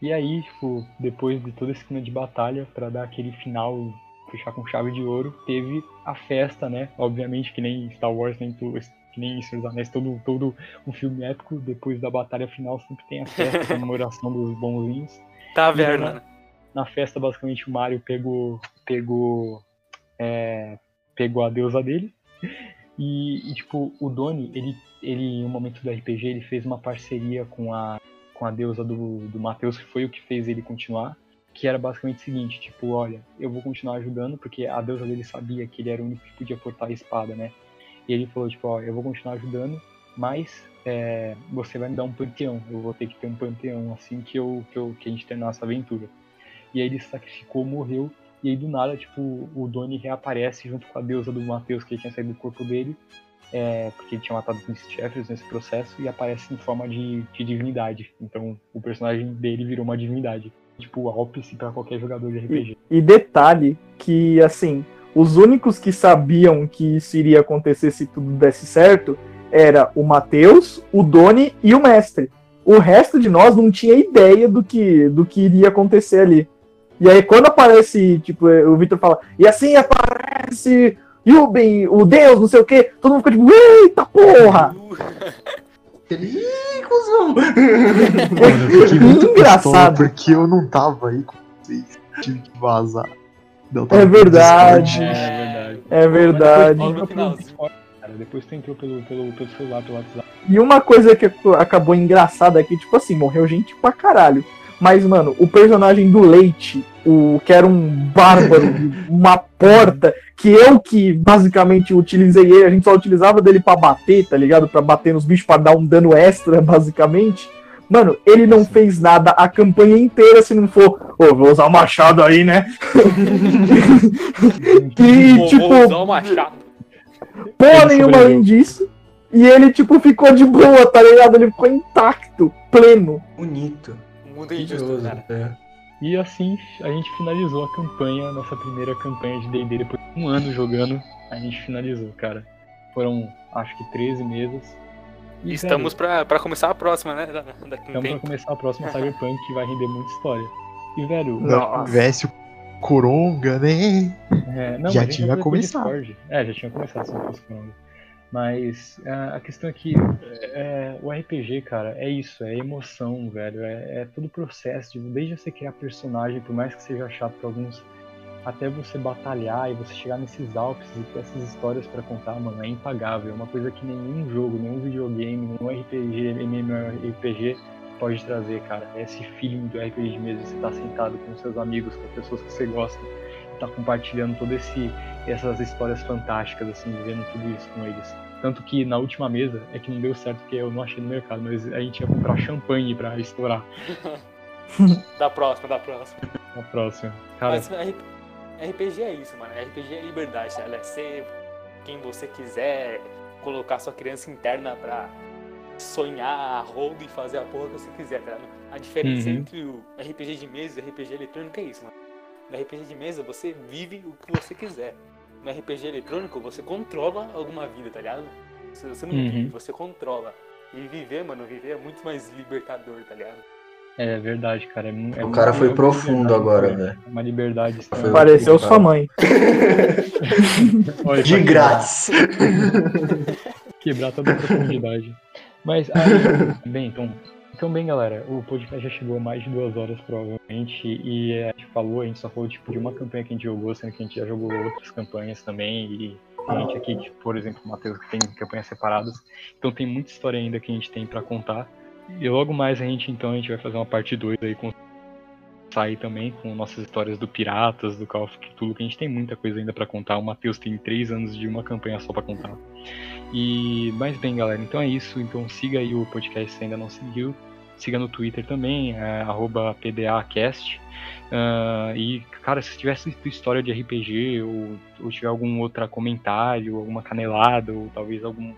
Speaker 2: E aí, tipo, depois de toda esse clima de batalha, pra dar aquele final, fechar com chave de ouro, teve a festa, né? Obviamente, que nem Star Wars, nem tu, que nem Senhor dos Anéis, todo, todo um filme épico, depois da batalha final sempre tem a festa, a comemoração dos bonzinhos.
Speaker 4: Taverna. né?
Speaker 2: Na festa, basicamente, o Mario pegou, pegou, é, pegou a deusa dele. E, e, tipo, o Doni, ele, ele, em um momento do RPG, ele fez uma parceria com a, com a deusa do, do que foi o que fez ele continuar. Que era basicamente o seguinte, tipo, olha, eu vou continuar ajudando, porque a deusa dele sabia que ele era o único que podia portar a espada, né? E ele falou, tipo, ó, eu vou continuar ajudando, mas é, você vai me dar um panteão. Eu vou ter que ter um panteão assim que, eu, que, eu, que a gente terminar essa aventura. E aí ele sacrificou, morreu. E aí do nada, tipo, o Doni reaparece junto com a deusa do Matheus que tinha saído do corpo dele. É, porque ele tinha matado os chefes nesse processo e aparece em forma de, de divindade. Então o personagem dele virou uma divindade. Tipo, o ápice pra qualquer jogador de RPG.
Speaker 1: E detalhe que, assim, os únicos que sabiam que isso iria acontecer se tudo desse certo era o Matheus, o Doni e o mestre. O resto de nós não tinha ideia do que, do que iria acontecer ali. E aí quando aparece, tipo, o Victor fala, e assim aparece Yuben, o Deus, não sei o que, todo mundo fica tipo, eita porra!
Speaker 3: Ele, <laughs> Ih, cuzão!
Speaker 5: Mano, eu fiquei muito <laughs>
Speaker 1: Engraçado.
Speaker 5: porque eu não tava aí com vocês. Tive que vazar. Eu tava
Speaker 1: É
Speaker 5: no
Speaker 1: verdade.
Speaker 2: É verdade.
Speaker 1: É verdade.
Speaker 2: Mas depois
Speaker 4: final.
Speaker 2: Depois tu entrou pelo, pelo, pelo celular, pelo WhatsApp.
Speaker 1: E uma coisa que ac- acabou engraçada aqui, tipo assim, morreu gente pra caralho. Mas, mano, o personagem do Leite, o que era um bárbaro, <laughs> uma porta, que eu que basicamente utilizei ele, a gente só utilizava dele pra bater, tá ligado? Pra bater nos bichos, pra dar um dano extra, <laughs> basicamente. Mano, ele não fez nada a campanha inteira se não for, ô, vou usar o machado aí, né? <laughs> e,
Speaker 4: Vou-
Speaker 1: tipo,
Speaker 4: vou usar o machado.
Speaker 1: porra nenhuma além disso. E ele, tipo, ficou de boa, tá ligado? Ele ficou intacto, pleno.
Speaker 3: Bonito.
Speaker 4: Mundo é injusto, cara.
Speaker 3: é.
Speaker 2: E assim a gente finalizou a campanha, nossa primeira campanha de D&D depois de um ano jogando, a gente finalizou, cara. Foram, acho que 13 meses. E,
Speaker 4: Estamos pra, pra começar a próxima, né? Da- Daqui a um
Speaker 2: Estamos pra começar a próxima Cyberpunk que vai render muita história. E, velho,
Speaker 1: Nossa.
Speaker 5: Tivesse o Coronga, né?
Speaker 2: é, não,
Speaker 5: Já tinha começado.
Speaker 2: Discord. É, já tinha começado, se não fosse falando. Mas ah, a questão é que é, o RPG, cara, é isso, é emoção, velho. É, é todo o processo, de, desde você criar personagem, por mais que seja chato pra alguns, até você batalhar e você chegar nesses Alpes e ter essas histórias pra contar, mano, é impagável. É uma coisa que nenhum jogo, nenhum videogame, nenhum RPG, MMORPG pode trazer, cara. É esse feeling do RPG mesa, você tá sentado com seus amigos, com as pessoas que você gosta, tá compartilhando todo esse essas histórias fantásticas, assim, vivendo tudo isso com eles. Tanto que na última mesa é que não deu certo porque eu não achei no mercado, mas a gente ia comprar champanhe pra estourar <laughs>
Speaker 4: Da próxima, da próxima.
Speaker 2: na próxima. Cara,
Speaker 4: Mas RPG é isso, mano. RPG é liberdade, ela é ser quem você quiser, colocar sua criança interna pra sonhar a e fazer a porra que você quiser, tá? A diferença
Speaker 2: Uhum.
Speaker 4: entre o RPG de mesa e o RPG eletrônico é isso, mano. No RPG de mesa você vive o que você quiser. No RPG eletrônico você controla alguma vida, tá ligado? Você você não
Speaker 2: Uhum.
Speaker 4: vive, você controla. E viver, mano, viver é muito mais libertador, tá ligado?
Speaker 2: é verdade, cara. É, é
Speaker 3: O
Speaker 2: muito-
Speaker 3: cara foi profundo agora, velho.
Speaker 2: É Uma liberdade extrema.
Speaker 1: Pareceu
Speaker 3: cara.
Speaker 1: sua mãe. <laughs>
Speaker 2: Olha,
Speaker 3: De grátis. <laughs>
Speaker 2: quebrar toda a profundidade. Mas, aí, <laughs> bem, então, então, bem, galera, o podcast já chegou a mais de duas horas, provavelmente, e a gente falou, a gente só falou, tipo, de uma campanha que a gente jogou, sendo que a gente já jogou outras campanhas também, e a gente aqui, tipo, por exemplo, o Matheus, que tem campanhas separadas, então tem muita história ainda que a gente tem pra contar, e logo mais a gente, então, a gente vai fazer uma parte 2 aí com sair também com nossas histórias do Piratas, do Call of Cthulhu, que a gente tem muita coisa ainda pra contar. O Matheus tem três anos de uma campanha só pra contar. E, mas bem, galera, então é isso. Então siga aí o podcast se ainda não seguiu. Siga no Twitter também, é, PDAcast. Ah, e, cara, se tiver sua história de RPG, ou, ou tiver algum outro comentário, alguma canelada, ou talvez algum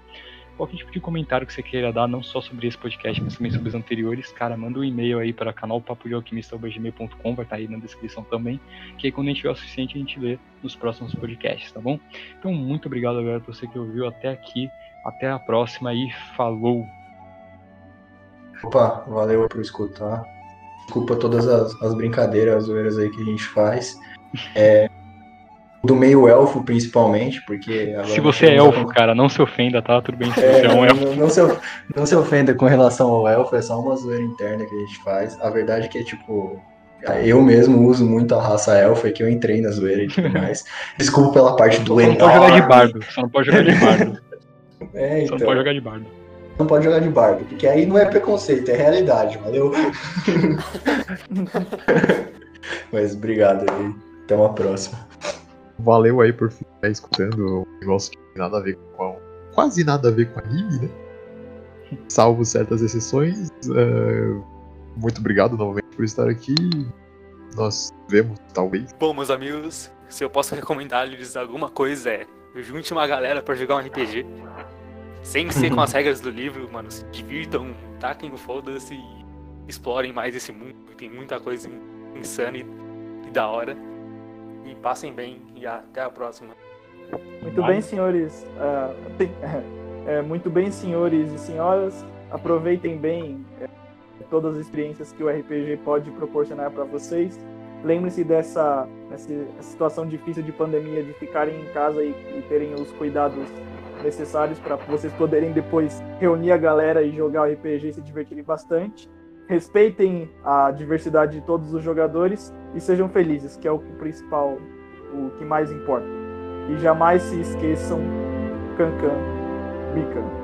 Speaker 2: qualquer tipo de comentário que você queira dar, não só sobre esse podcast, mas também sobre os anteriores, cara, manda um e-mail aí para canalpapodealquimista.gmail.com, vai estar aí na descrição também, que aí quando a gente tiver o suficiente a gente lê nos próximos podcasts, tá bom? Então, muito obrigado, galera, por você que ouviu até aqui, até a próxima e falou!
Speaker 3: Opa, valeu por escutar. Desculpa todas as, as brincadeiras, as zoeiras aí que a gente faz. É, do meio elfo, principalmente, porque.
Speaker 2: Se você é elfo, cara, não se ofenda, tá? Tudo bem se
Speaker 3: É,
Speaker 2: você é um elfo.
Speaker 3: não, não se, não se ofenda com relação ao elfo, é só uma zoeira interna que a gente faz. A verdade é que é tipo. Eu mesmo uso muito a raça elfa e que eu entrei na zoeira e tudo <laughs> mais. Desculpa pela parte do
Speaker 2: Só não pode jogar de
Speaker 3: enorme.
Speaker 2: bardo, só não pode jogar de bardo. <laughs>
Speaker 3: É,
Speaker 2: Só
Speaker 3: então.
Speaker 2: não pode jogar de bardo.
Speaker 3: Não pode jogar de bardo, porque aí não é preconceito, é realidade, valeu? <laughs> Mas obrigado aí. Até uma próxima.
Speaker 5: Valeu aí por ficar escutando um negócio que tem nada a ver com a- quase nada a ver com anime, né? Salvo certas exceções. é, Muito obrigado novamente por estar aqui. Nós vemos, talvez.
Speaker 4: Bom, meus amigos, se eu posso <laughs> recomendar-lhes alguma coisa é junte uma galera pra jogar um RPG. Sem ser com as <laughs> regras do livro, mano, se divirtam, taquem o foda-se e explorem mais esse mundo. Tem muita coisa insana e, e da hora. E passem bem e até a próxima.
Speaker 1: Muito
Speaker 2: Vale.
Speaker 1: bem, senhores. ah, tem- <laughs> é, muito bem, senhores e senhoras. Aproveitem bem é, todas as experiências que o RPG pode proporcionar para vocês. Lembre-se dessa, dessa situação difícil de pandemia, de ficarem em casa e, e terem os cuidados necessários para vocês poderem depois reunir a galera e jogar o RPG e se divertirem bastante. Respeitem a diversidade de todos os jogadores e sejam felizes, que é o principal, o que mais importa. E jamais se esqueçam Cancan Mika.